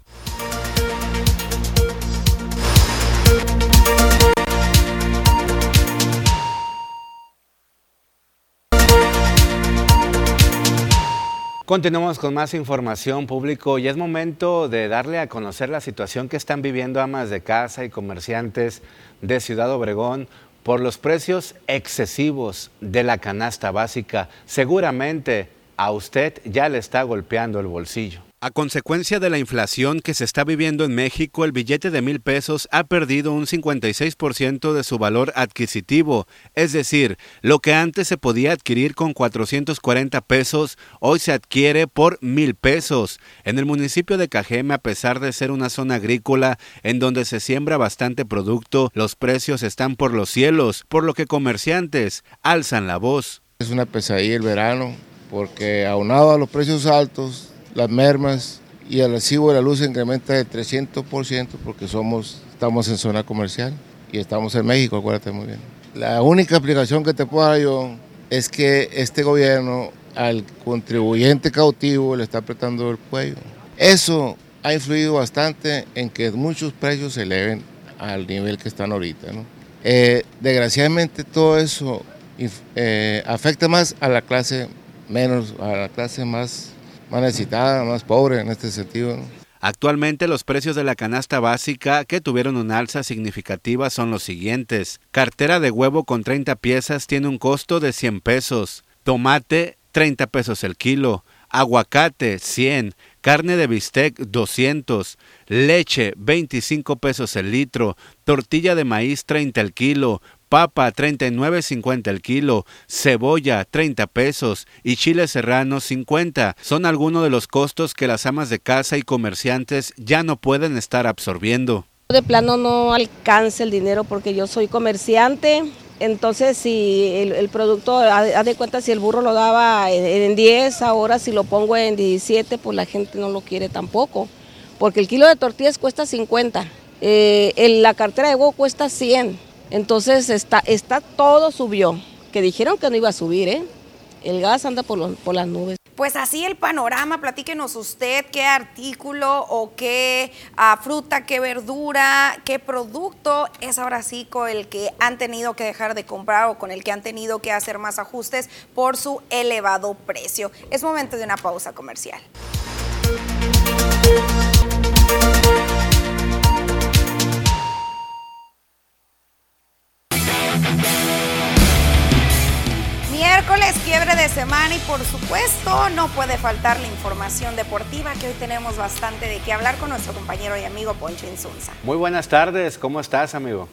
Continuamos con más información público y es momento de darle a conocer la situación que están viviendo amas de casa y comerciantes de Ciudad Obregón por los precios excesivos de la canasta básica. Seguramente a usted ya le está golpeando el bolsillo. A consecuencia de la inflación que se está viviendo en México, el billete de mil pesos ha perdido un 56% de su valor adquisitivo. Es decir, lo que antes se podía adquirir con 440 pesos, hoy se adquiere por mil pesos. En el municipio de Cajeme, a pesar de ser una zona agrícola en donde se siembra bastante producto, los precios están por los cielos, por lo que comerciantes alzan la voz. Es una pesadilla el verano, porque aunado a los precios altos, las mermas y el recibo de la luz incrementa del 300% porque somos, estamos en zona comercial y estamos en México, acuérdate muy bien. La única explicación que te puedo dar yo es que este gobierno al contribuyente cautivo le está apretando el cuello. Eso ha influido bastante en que muchos precios se eleven al nivel que están ahorita. Eh, desgraciadamente todo eso eh, afecta más a la clase menos, a la clase más más necesitada, más pobre en este sentido. Actualmente los precios de la canasta básica que tuvieron una alza significativa son los siguientes. Cartera de huevo con 30 piezas tiene un costo de 100 pesos. Tomate 30 pesos el kilo. Aguacate 100. Carne de bistec 200. Leche 25 pesos el litro. Tortilla de maíz 30 el kilo papa 39.50 el kilo, cebolla 30 pesos y chile serrano 50. Son algunos de los costos que las amas de casa y comerciantes ya no pueden estar absorbiendo. De plano no alcanza el dinero porque yo soy comerciante, entonces si el, producto, haz de cuenta si el burro lo daba en, 10, ahora si lo pongo en 17, pues la gente no lo quiere tampoco, porque el kilo de tortillas cuesta 50, eh, la cartera de huevo cuesta 100. Entonces está, está todo subió, que dijeron que no iba a subir, ¿eh? El gas anda por, por las nubes. Pues así el panorama, platíquenos usted qué artículo o qué ah, fruta, qué verdura, qué producto es ahora sí con el que han tenido que dejar de comprar o con el que han tenido que hacer más ajustes por su elevado precio. Es momento de una pausa comercial. De semana y por supuesto no puede faltar la información deportiva que hoy tenemos bastante de qué hablar con nuestro compañero y amigo Poncho Insunza. Muy buenas tardes, ¿cómo estás amigo?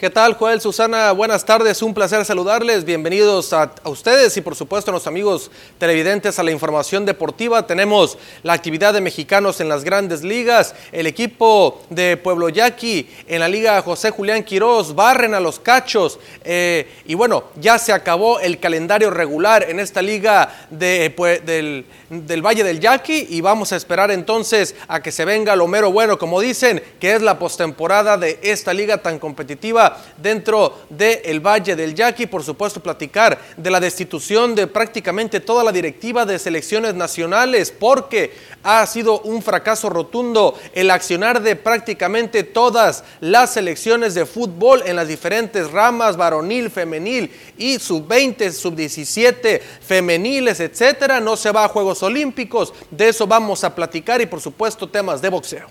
¿Qué tal, Joel, Susana? Buenas tardes, un placer saludarles. Bienvenidos a, ustedes y por supuesto a los amigos televidentes a la información deportiva. Tenemos la actividad de mexicanos en las grandes ligas, el equipo de Pueblo Yaqui en la liga José Julián Quirós, barren a los cachos eh, y bueno, ya se acabó el calendario regular en esta liga pues, del, del Valle del Yaqui y vamos a esperar entonces a que se venga lo mero bueno, como dicen, que es la postemporada de esta liga tan competitiva dentro del Valle del Yaqui. Por supuesto, platicar de la destitución de prácticamente toda la directiva de selecciones nacionales, porque ha sido un fracaso rotundo el accionar de prácticamente todas las selecciones de fútbol en las diferentes ramas, varonil, femenil y sub-20, sub-17, femeniles, etcétera. No se va a Juegos Olímpicos. De eso vamos a platicar y, por supuesto, temas de boxeo.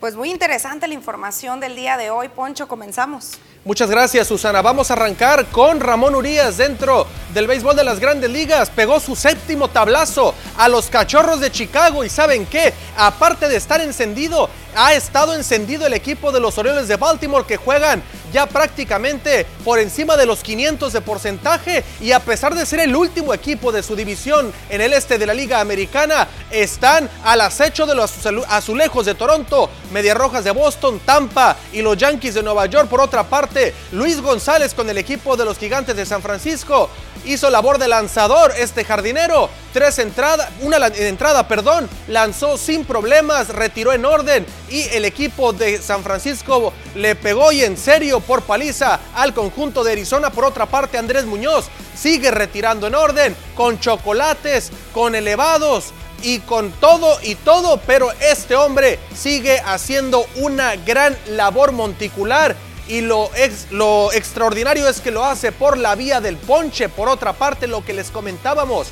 Pues muy interesante la información del día de hoy. Poncho, comenzamos. Muchas gracias, Susana. Vamos a arrancar con Ramón Urias dentro del béisbol de las grandes ligas. Pegó su séptimo tablazo a los cachorros de Chicago y ¿saben qué? Aparte de estar encendido, ha estado encendido el equipo de los Orioles de Baltimore que juegan ya prácticamente por encima de los 500 de porcentaje y a pesar de ser el último equipo de su división en el este de la Liga Americana, están al acecho de los azulejos de Toronto, Media Rojas de Boston, Tampa y los Yankees de Nueva York. Por otra parte, Luis González con el equipo de los Gigantes de San Francisco hizo labor de lanzador este jardinero. Tres entradas, una entrada, perdón, lanzó sin problemas, retiró en orden y el equipo de San Francisco le pegó y en serio por paliza al conjunto de Arizona. Por otra parte, Andrés Muñoz sigue retirando en orden con chocolates, con elevados y con todo y todo, pero este hombre sigue haciendo una gran labor monticular y lo, lo extraordinario es que lo hace por la vía del ponche. Por otra parte, lo que les comentábamos,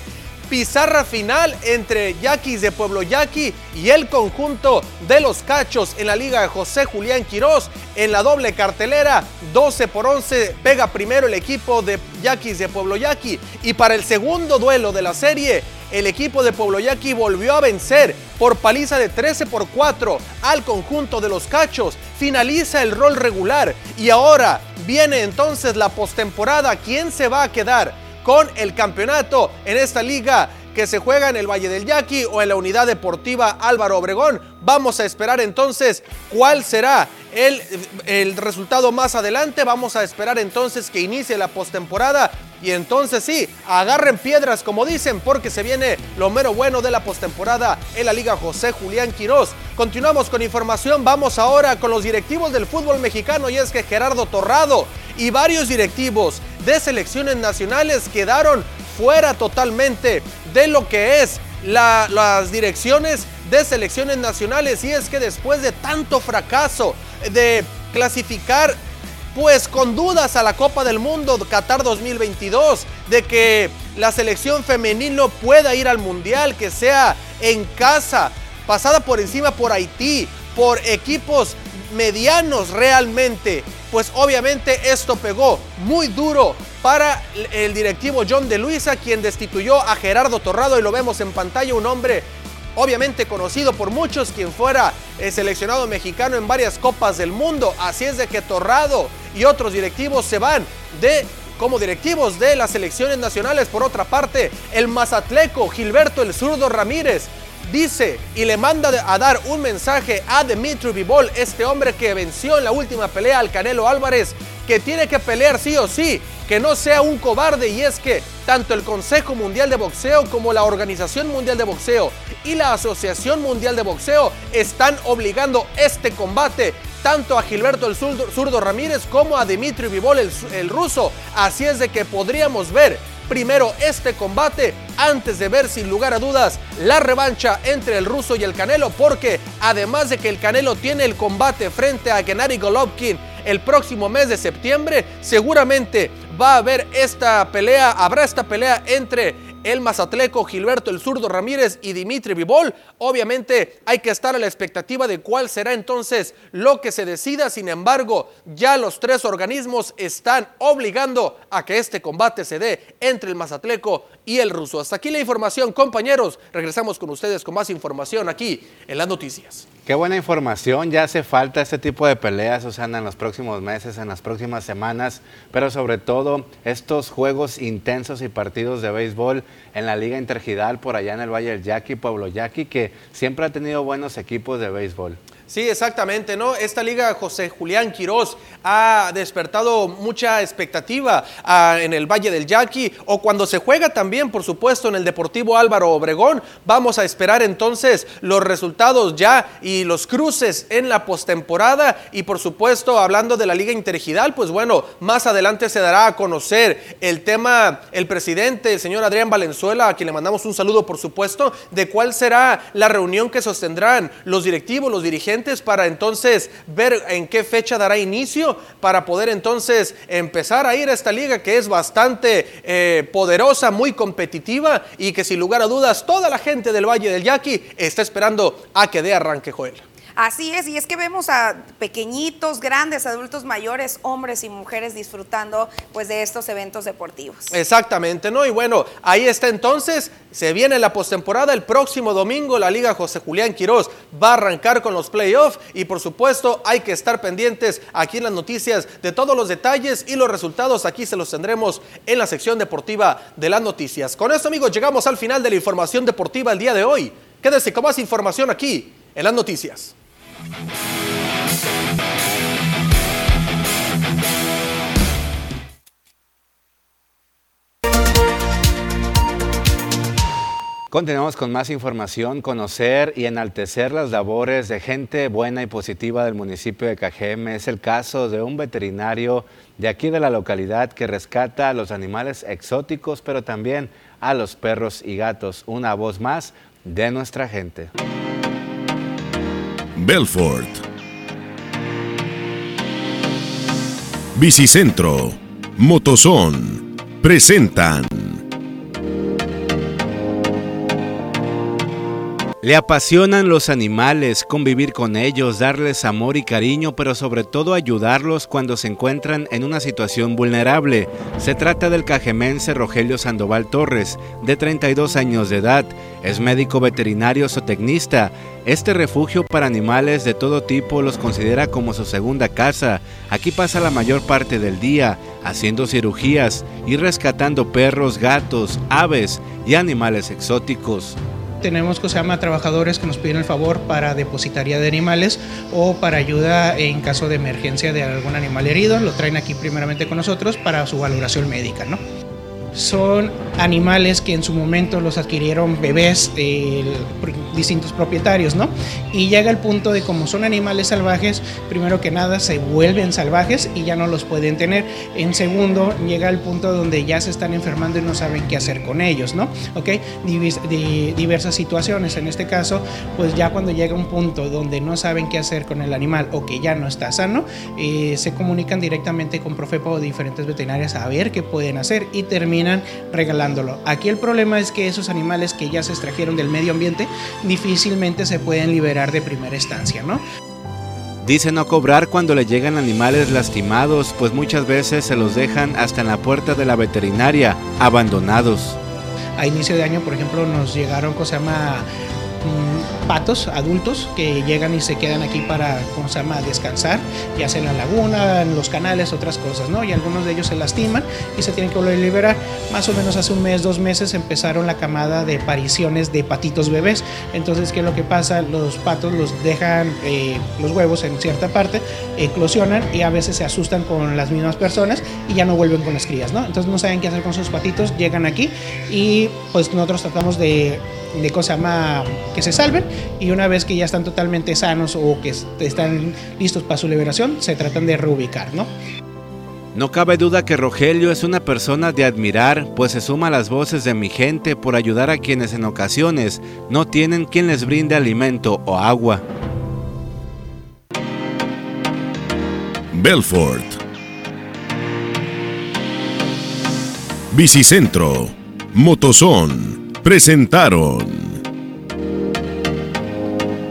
pizarra final entre Yaquis de Pueblo Yaqui y el conjunto de los Cachos en la Liga de José Julián Quirós en la doble cartelera 12 por 11 pega primero el equipo de Yaquis de Pueblo Yaqui y para el segundo duelo de la serie el equipo de Pueblo Yaqui volvió a vencer por paliza de 13 por 4 al conjunto de los Cachos. Finaliza el rol regular y ahora viene entonces la postemporada. ¿Quién se va a quedar con el campeonato en esta liga que se juega en el Valle del Yaqui o en la Unidad Deportiva Álvaro Obregón? Vamos a esperar entonces cuál será el, el resultado más adelante. Vamos a esperar entonces que inicie la postemporada y entonces sí, agarren piedras como dicen porque se viene lo mero bueno de la postemporada en la Liga José Julián Quirós. Continuamos con información, vamos ahora con los directivos del fútbol mexicano y es que Gerardo Torrado y varios directivos de selecciones nacionales quedaron fuera totalmente de lo que es las direcciones de selecciones nacionales. Y es que después de tanto fracaso de clasificar pues con dudas a la Copa del Mundo Qatar 2022, de que la selección femenil no pueda ir al Mundial, que sea en casa, pasada por encima por Haití, por equipos medianos realmente, pues obviamente esto pegó muy duro para el directivo John de Luisa, quien destituyó a Gerardo Torrado y lo vemos en pantalla, un hombre obviamente conocido por muchos, quien fuera el seleccionado mexicano en varias copas del mundo. Así es de que Torrado y otros directivos se van de como directivos de las selecciones nacionales. Por otra parte, el mazatleco Gilberto el Zurdo Ramírez dice y le manda a dar un mensaje a Dimitri Vivol, este hombre que venció en la última pelea al Canelo Álvarez, que tiene que pelear sí o sí, que no sea un cobarde y es que tanto el Consejo Mundial de Boxeo como la Organización Mundial de Boxeo y la Asociación Mundial de Boxeo están obligando este combate tanto a Gilberto el zurdo, Ramírez como a Dimitri Vivol el, el ruso. Así es de que podríamos ver primero este combate antes de ver sin lugar a dudas la revancha entre el ruso y el Canelo porque además de que el Canelo tiene el combate frente a Gennady Golovkin el próximo mes de septiembre, seguramente va a haber esta pelea, habrá esta pelea entre el mazatleco Gilberto el zurdo Ramírez y Dimitri Vivol. Obviamente hay que estar a la expectativa de cuál será entonces lo que se decida. Sin embargo, ya los tres organismos están obligando a que este combate se dé entre el mazatleco y el ruso. Hasta aquí la información, compañeros. Regresamos con ustedes con más información aquí en las noticias. Qué buena información, ya hace falta este tipo de peleas, Susana, en los próximos meses, en las próximas semanas, pero sobre todo estos juegos intensos y partidos de béisbol en la Liga Intergidal por allá en el Valle del Yaqui, Pueblo Yaqui, que siempre ha tenido buenos equipos de béisbol. Sí, exactamente, ¿no? Esta liga José Julián Quirós ha despertado mucha expectativa ah, en el Valle del Yaqui o cuando se juega también, por supuesto, en el Deportivo Álvaro Obregón. Vamos a esperar entonces los resultados ya y los cruces en la postemporada y por supuesto, hablando de la liga interregional, pues bueno, más adelante se dará a conocer el tema, el presidente, el señor Adrián Valenzuela, a quien le mandamos un saludo, por supuesto, de cuál será la reunión que sostendrán los directivos, los dirigentes para entonces ver en qué fecha dará inicio para poder entonces empezar a ir a esta liga que es bastante eh, poderosa, muy competitiva y que sin lugar a dudas toda la gente del Valle del Yaqui está esperando a que dé arranque Joel. Así es, y es que vemos a pequeñitos, grandes, adultos mayores, hombres y mujeres disfrutando pues de estos eventos deportivos. Exactamente, ¿no? Y bueno, ahí está entonces, se viene la postemporada el próximo domingo, la Liga José Julián Quirós va a arrancar con los playoffs y por supuesto hay que estar pendientes aquí en las noticias de todos los detalles y los resultados aquí se los tendremos en la sección deportiva de las noticias. Con esto amigos llegamos al final de la información deportiva el día de hoy. Quédese con más información aquí en las noticias. Continuamos con más información, conocer y enaltecer las labores de gente buena y positiva del municipio de Cajeme. Es el caso de un veterinario de aquí de la localidad que rescata a los animales exóticos, pero también a los perros y gatos. Una voz más de nuestra gente. Belfort. Bicicentro, Motozón, presentan. Le apasionan los animales, convivir con ellos, darles amor y cariño, pero sobre todo ayudarlos cuando se encuentran en una situación vulnerable. Se trata del cajemense Rogelio Sandoval Torres, de 32 años de edad. Es médico veterinario zootecnista. Este refugio para animales de todo tipo los considera como su segunda casa. Aquí pasa la mayor parte del día, haciendo cirugías y rescatando perros, gatos, aves y animales exóticos tenemos que se llama trabajadores que nos piden el favor para depositaría de animales o para ayuda en caso de emergencia de algún animal herido, lo traen aquí primeramente con nosotros para su valoración médica, ¿no? Son animales que en su momento los adquirieron bebés de distintos propietarios, ¿no? Y llega el punto de como son animales salvajes, primero que nada se vuelven salvajes y ya no los pueden tener. En segundo, llega el punto donde ya se están enfermando y no saben qué hacer con ellos, ¿no? ¿Ok? De diversas situaciones. En este caso, pues ya cuando llega un punto donde no saben qué hacer con el animal o que ya no está sano, eh, se comunican directamente con Profepa o diferentes veterinarias a ver qué pueden hacer y terminan regalándolo. Aquí el problema es que esos animales que ya se extrajeron del medio ambiente difícilmente se pueden liberar de primera instancia, ¿no? Dice no cobrar cuando le llegan animales lastimados, pues muchas veces se los dejan hasta en la puerta de la veterinaria, abandonados. A inicio de año, por ejemplo, nos llegaron, cosa llama? Patos adultos que llegan y se quedan aquí para, ¿cómo se llama?, descansar, ya sea en la laguna, en los canales, otras cosas, ¿no? Y algunos de ellos se lastiman y se tienen que volver a liberar. Más o menos hace un mes, dos meses empezaron la camada de apariciones de patitos bebés. Entonces, ¿qué es lo que pasa? Los patos los dejan eh, los huevos en cierta parte, eclosionan y a veces se asustan con las mismas personas y ya no vuelven con las crías, ¿no? Entonces no saben qué hacer con sus patitos, llegan aquí y pues nosotros tratamos de de cosa más que se salven y una vez que ya están totalmente sanos o que están listos para su liberación, se tratan de reubicar, ¿no? No cabe duda que Rogelio es una persona de admirar, pues se suma a las voces de mi gente por ayudar a quienes en ocasiones no tienen quien les brinde alimento o agua. Belfort. Bicicentro. Motozón presentaron.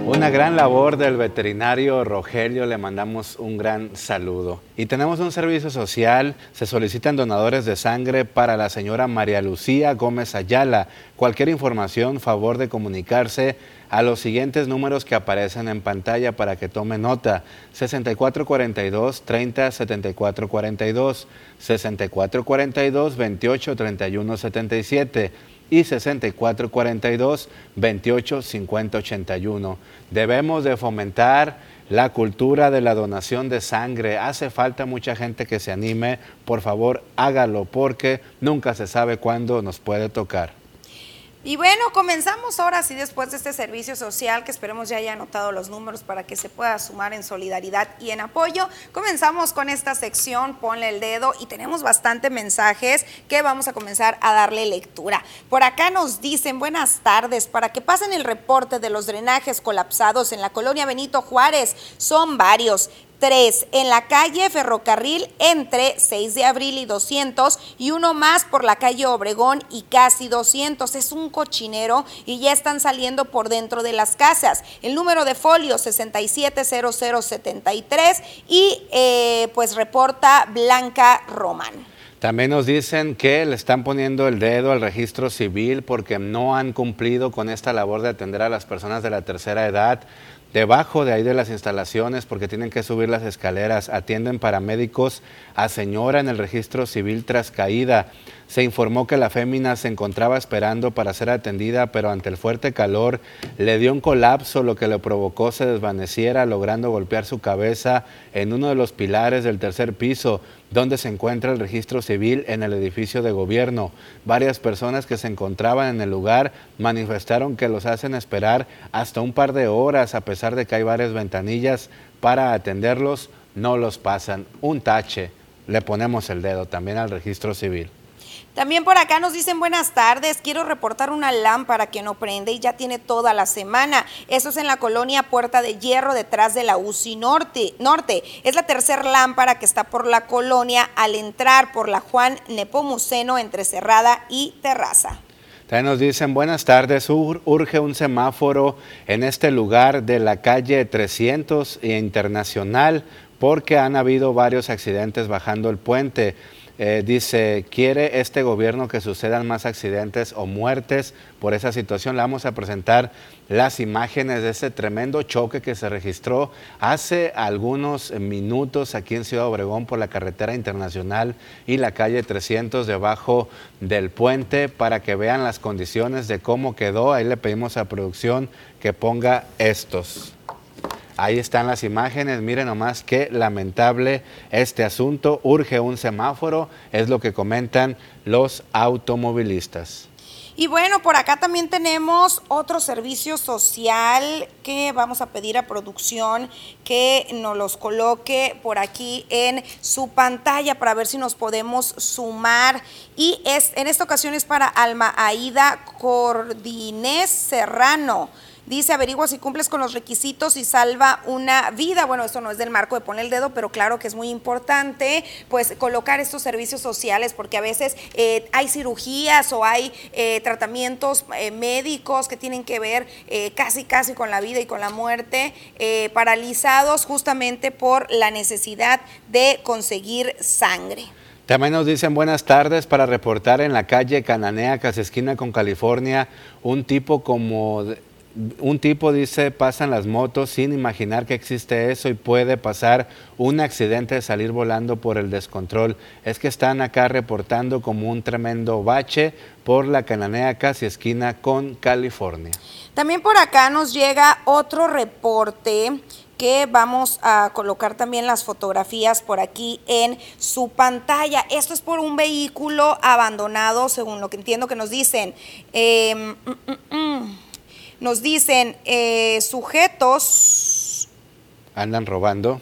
Una gran labor del veterinario Rogelio, le mandamos un gran saludo. Y tenemos un servicio social, se solicitan donadores de sangre para la señora María Lucía Gómez Ayala. Cualquier información, favor de comunicarse a los siguientes números que aparecen en pantalla para que tome nota. 6442 30 7442, 6442 28 31 77. Y 6442-285081. Debemos de fomentar la cultura de la donación de sangre. Hace falta mucha gente que se anime. Por favor, hágalo porque nunca se sabe cuándo nos puede tocar. Y bueno, comenzamos ahora sí después de este servicio social que esperemos ya haya anotado los números para que se pueda sumar en solidaridad y en apoyo. Comenzamos con esta sección, ponle el dedo y tenemos bastante mensajes que vamos a comenzar a darle lectura. Por acá nos dicen buenas tardes para que pasen el reporte de los drenajes colapsados en la colonia Benito Juárez. Son varios. 3 en la calle Ferrocarril entre 6 de abril y 200 y uno más por la calle Obregón y casi 200. Es un cochinero y ya están saliendo por dentro de las casas. El número de folio 670073 y eh, pues reporta Blanca Román. También nos dicen que le están poniendo el dedo al registro civil porque no han cumplido con esta labor de atender a las personas de la tercera edad debajo de ahí de las instalaciones porque tienen que subir las escaleras. Atienden paramédicos a señora en el registro civil tras caída. Se informó que la fémina se encontraba esperando para ser atendida, pero ante el fuerte calor le dio un colapso, lo que le provocó se desvaneciera, logrando golpear su cabeza en uno de los pilares del tercer piso, donde se encuentra el registro civil en el edificio de gobierno. Varias personas que se encontraban en el lugar manifestaron que los hacen esperar hasta un par de horas, a pesar de que hay varias ventanillas para atenderlos, no los pasan. Un tache, le ponemos el dedo también al registro civil. También por acá nos dicen buenas tardes, quiero reportar una lámpara que no prende y ya tiene toda la semana. Eso es en la colonia Puerta de Hierro detrás de la UCI Norte. Norte. Es la tercera lámpara que está por la colonia al entrar por la Juan Nepomuceno entre Cerrada y Terraza. También nos dicen buenas tardes, urge un semáforo en este lugar de la calle 300 e Internacional porque han habido varios accidentes bajando el puente. Eh, dice, quiere este gobierno que sucedan más accidentes o muertes por esa situación. Le vamos a presentar las imágenes de ese tremendo choque que se registró hace algunos minutos aquí en Ciudad Obregón por la carretera internacional y la calle 300 debajo del puente para que vean las condiciones de cómo quedó. Ahí le pedimos a producción que ponga estos. Ahí están las imágenes, miren nomás qué lamentable este asunto, urge un semáforo, es lo que comentan los automovilistas. Y bueno, por acá también tenemos otro servicio social que vamos a pedir a producción que nos los coloque por aquí en su pantalla para ver si nos podemos sumar. Y es en esta ocasión es para Alma Aida Cordinés Serrano. Dice, averigua si cumples con los requisitos y salva una vida. Bueno, esto no es del marco de poner el dedo, pero claro que es muy importante, pues, colocar estos servicios sociales, porque a veces eh, hay cirugías o hay eh, tratamientos eh, médicos que tienen que ver casi, casi con la vida y con la muerte, paralizados justamente por la necesidad de conseguir sangre. También nos dicen buenas tardes para reportar en la calle Cananea, casi esquina con California, un tipo como un tipo dice, pasan las motos sin imaginar que existe eso y puede pasar un accidente de salir volando por el descontrol. Es que están acá reportando como un tremendo bache por la cananea casi esquina con California. También por acá nos llega otro reporte que vamos a colocar también las fotografías por aquí en su pantalla. Esto es por un vehículo abandonado, según lo que entiendo que nos dicen. Em, mm, mm, mm. Nos dicen eh, sujetos. Andan robando.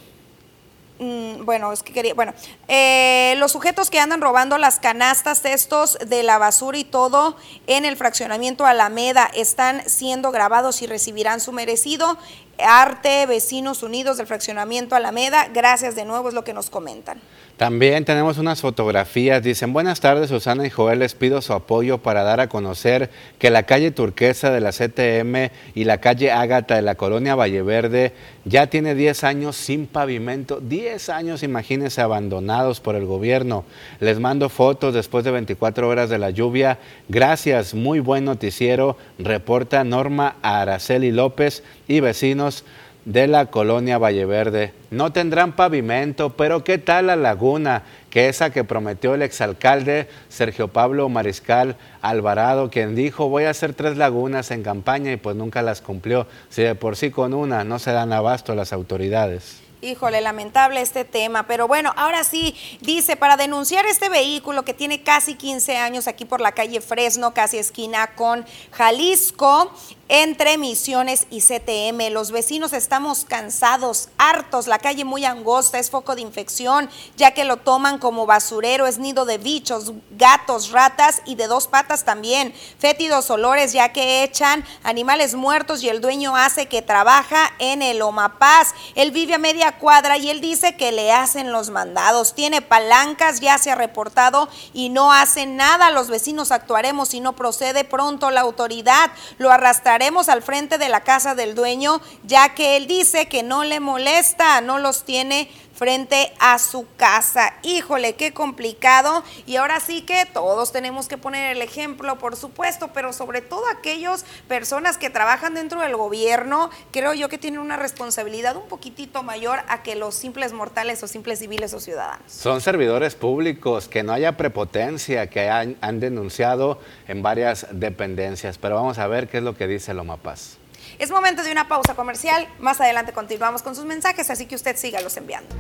Mm, bueno, es que quería, bueno, eh, los sujetos que andan robando las canastas, estos de la basura y todo en el fraccionamiento Alameda están siendo grabados y recibirán su merecido. Arte, Vecinos Unidos del Fraccionamiento Alameda, gracias de nuevo, es lo que nos comentan. También tenemos unas fotografías. Dicen, buenas tardes Susana y Joel, les pido su apoyo para dar a conocer que la calle Turquesa de la CTM y la calle Ágata de la colonia Valleverde ya tiene 10 años sin pavimento. 10 años, imagínense, abandonados por el gobierno. Les mando fotos después de 24 horas de la lluvia. Gracias, muy buen noticiero. Reporta Norma Araceli López y vecinos de la colonia Valleverde. No tendrán pavimento, pero ¿qué tal la laguna? Que esa que prometió el exalcalde Sergio Pablo Mariscal Alvarado, quien dijo voy a hacer tres lagunas en campaña y pues nunca las cumplió. Si de por sí con una no se dan abasto las autoridades. Híjole, lamentable este tema, pero bueno, ahora sí, dice, para denunciar este vehículo que tiene casi 15 años aquí por la calle Fresno, casi esquina con Jalisco, entre Misiones y CTM. Los vecinos estamos cansados, hartos, la calle muy angosta, es foco de infección, ya que lo toman como basurero, es nido de bichos, gatos, ratas y de dos patas también. Fétidos olores, ya que echan animales muertos y el dueño hace que trabaja en el Omapaz. Él vive a media cuadra y él dice que le hacen los mandados. Tiene palancas, ya se ha reportado y no hace nada. Los vecinos actuaremos si no procede pronto la autoridad. Lo arrastrará haremos al frente de la casa del dueño, ya que él dice que no le molesta, no los tiene frente a su casa. Híjole, qué complicado. Y ahora sí que todos tenemos que poner el ejemplo, por supuesto, pero sobre todo aquellas personas que trabajan dentro del gobierno, creo yo que tienen una responsabilidad un poquitito mayor a que los simples mortales o simples civiles o ciudadanos. Son servidores públicos, que no haya prepotencia, que han, han denunciado en varias dependencias. Pero vamos a ver qué es lo que dice Loma Paz. Es momento de una pausa comercial. Más adelante continuamos con sus mensajes, así que usted sígalos enviando.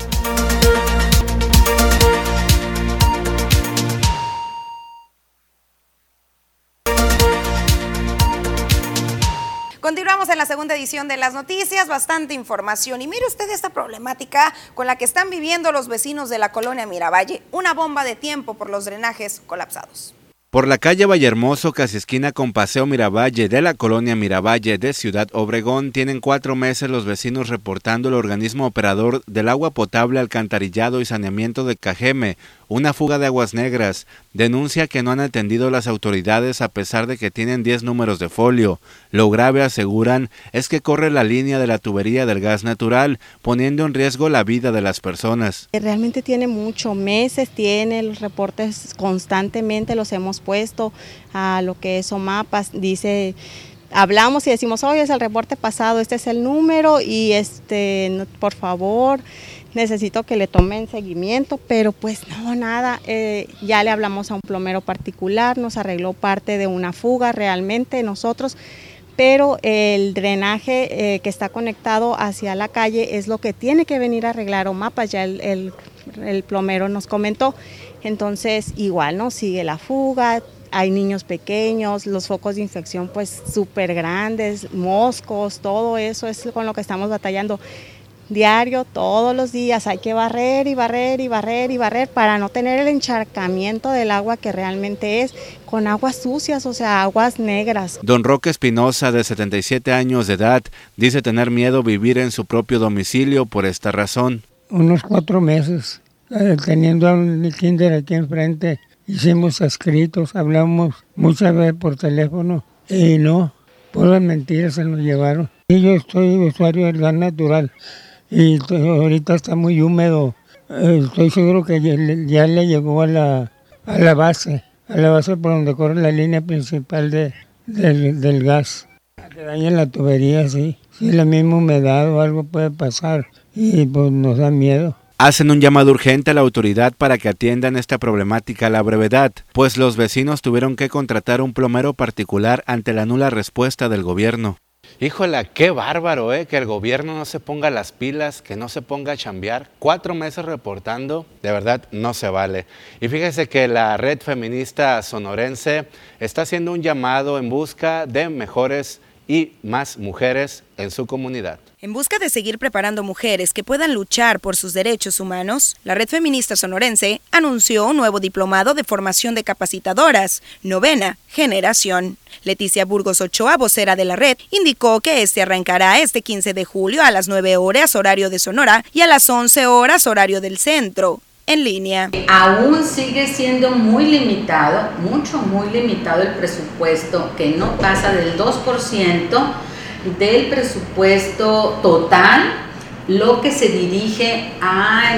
Continuamos en la segunda edición de las noticias, bastante información. Y mire usted esta problemática con la que están viviendo los vecinos de la colonia Miravalle, una bomba de tiempo por los drenajes colapsados. Por la calle Vallehermoso, casi esquina con Paseo Miravalle de la colonia Miravalle de Ciudad Obregón, tienen cuatro meses los vecinos reportando el organismo operador del agua potable, alcantarillado y saneamiento de Cajeme una fuga de aguas negras, denuncia que no han atendido las autoridades a pesar de que tienen 10 números de folio. Lo grave, aseguran, es que corre la línea de la tubería del gas natural, poniendo en riesgo la vida de las personas. Realmente tiene muchos meses, tiene los reportes constantemente, los hemos puesto a lo que es OMAPAS, dice hablamos y decimos, oye, es el reporte pasado, este es el número y este, por favor, necesito que le tomen seguimiento, pero pues no, nada, eh, ya le hablamos a un plomero particular, nos arregló parte de una fuga realmente nosotros, pero el drenaje eh, que está conectado hacia la calle es lo que tiene que venir a arreglar o mapas, ya el, el plomero nos comentó, entonces igual, ¿no? Sigue la fuga, hay niños pequeños, los focos de infección pues súper grandes, moscos, todo eso es con lo que estamos batallando diario, todos los días. Hay que barrer y barrer y barrer y barrer para no tener el encharcamiento del agua que realmente es, con aguas sucias, o sea, aguas negras. Don Roque Espinosa, de 77 años de edad, dice tener miedo vivir en su propio domicilio por esta razón. Unos cuatro meses, eh, teniendo un kinder aquí enfrente, hicimos escritos, hablamos muchas veces por teléfono y no, por las mentiras se nos llevaron. Y yo estoy usuario del gas natural y ahorita está muy húmedo. Eh, estoy seguro que ya le llegó a la, a la base, a la base por donde corre la línea principal de, del, gas. Daña la tubería, sí. Si la misma humedad o algo puede pasar y pues nos da miedo. Hacen un llamado urgente a la autoridad para que atiendan esta problemática a la brevedad, pues los vecinos tuvieron que contratar un plomero particular ante la nula respuesta del gobierno. Híjole, qué bárbaro, ¿eh? Que el gobierno no se ponga las pilas, que no se ponga a chambear. Cuatro meses reportando, de verdad no se vale. Y fíjese que la red feminista sonorense está haciendo un llamado en busca de mejores y más mujeres en su comunidad. En busca de seguir preparando mujeres que puedan luchar por sus derechos humanos, la Red Feminista Sonorense anunció un nuevo diplomado de formación de capacitadoras, novena generación. Leticia Burgos Ochoa, vocera de la red, indicó que este arrancará este 15 de julio a las 9 horas horario de Sonora y a las 11 horas horario del centro en línea. Aún sigue siendo muy limitado, mucho, muy limitado el presupuesto, que no pasa del 2% del presupuesto total, lo que se dirige a,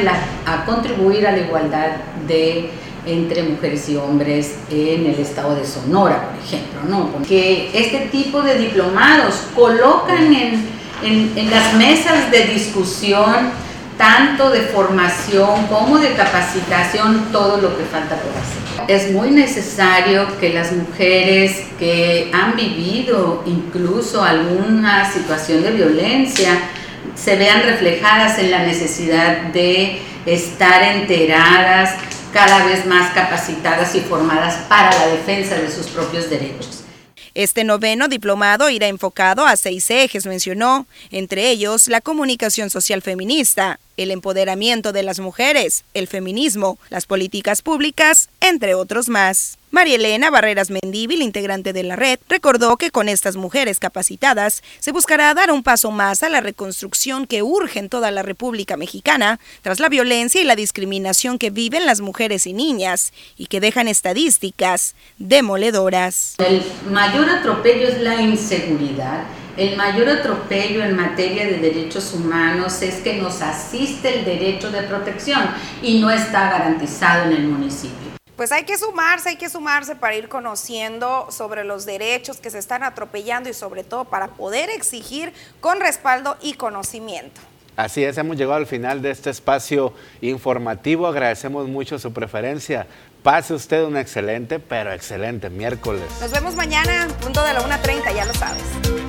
a contribuir a la igualdad de entre mujeres y hombres en el estado de Sonora, por ejemplo, ¿no? Porque este tipo de diplomados colocan en, en las mesas de discusión, tanto de formación como de capacitación, todo lo que falta por hacer. Es muy necesario que las mujeres que han vivido incluso alguna situación de violencia se vean reflejadas en la necesidad de estar enteradas, cada vez más capacitadas y formadas para la defensa de sus propios derechos. Este noveno diplomado irá enfocado a seis ejes, mencionó, entre ellos la comunicación social feminista, el empoderamiento de las mujeres, el feminismo, las políticas públicas, entre otros más. María Elena Barreras Mendíbil, integrante de la red, recordó que con estas mujeres capacitadas se buscará dar un paso más a la reconstrucción que urge en toda la República Mexicana tras la violencia y la discriminación que viven las mujeres y niñas y que dejan estadísticas demoledoras. El mayor atropello es la inseguridad el mayor atropello en materia de derechos humanos es que nos asiste el derecho de protección y no está garantizado en el municipio. Pues hay que sumarse, hay que sumarse para ir conociendo sobre los derechos que se están atropellando y sobre todo para poder exigir con respaldo y conocimiento. Así es, hemos llegado al final de este espacio informativo. Agradecemos mucho su preferencia. Pase usted un excelente, pero excelente miércoles. Nos vemos mañana, punto de la 1.30, ya lo sabes.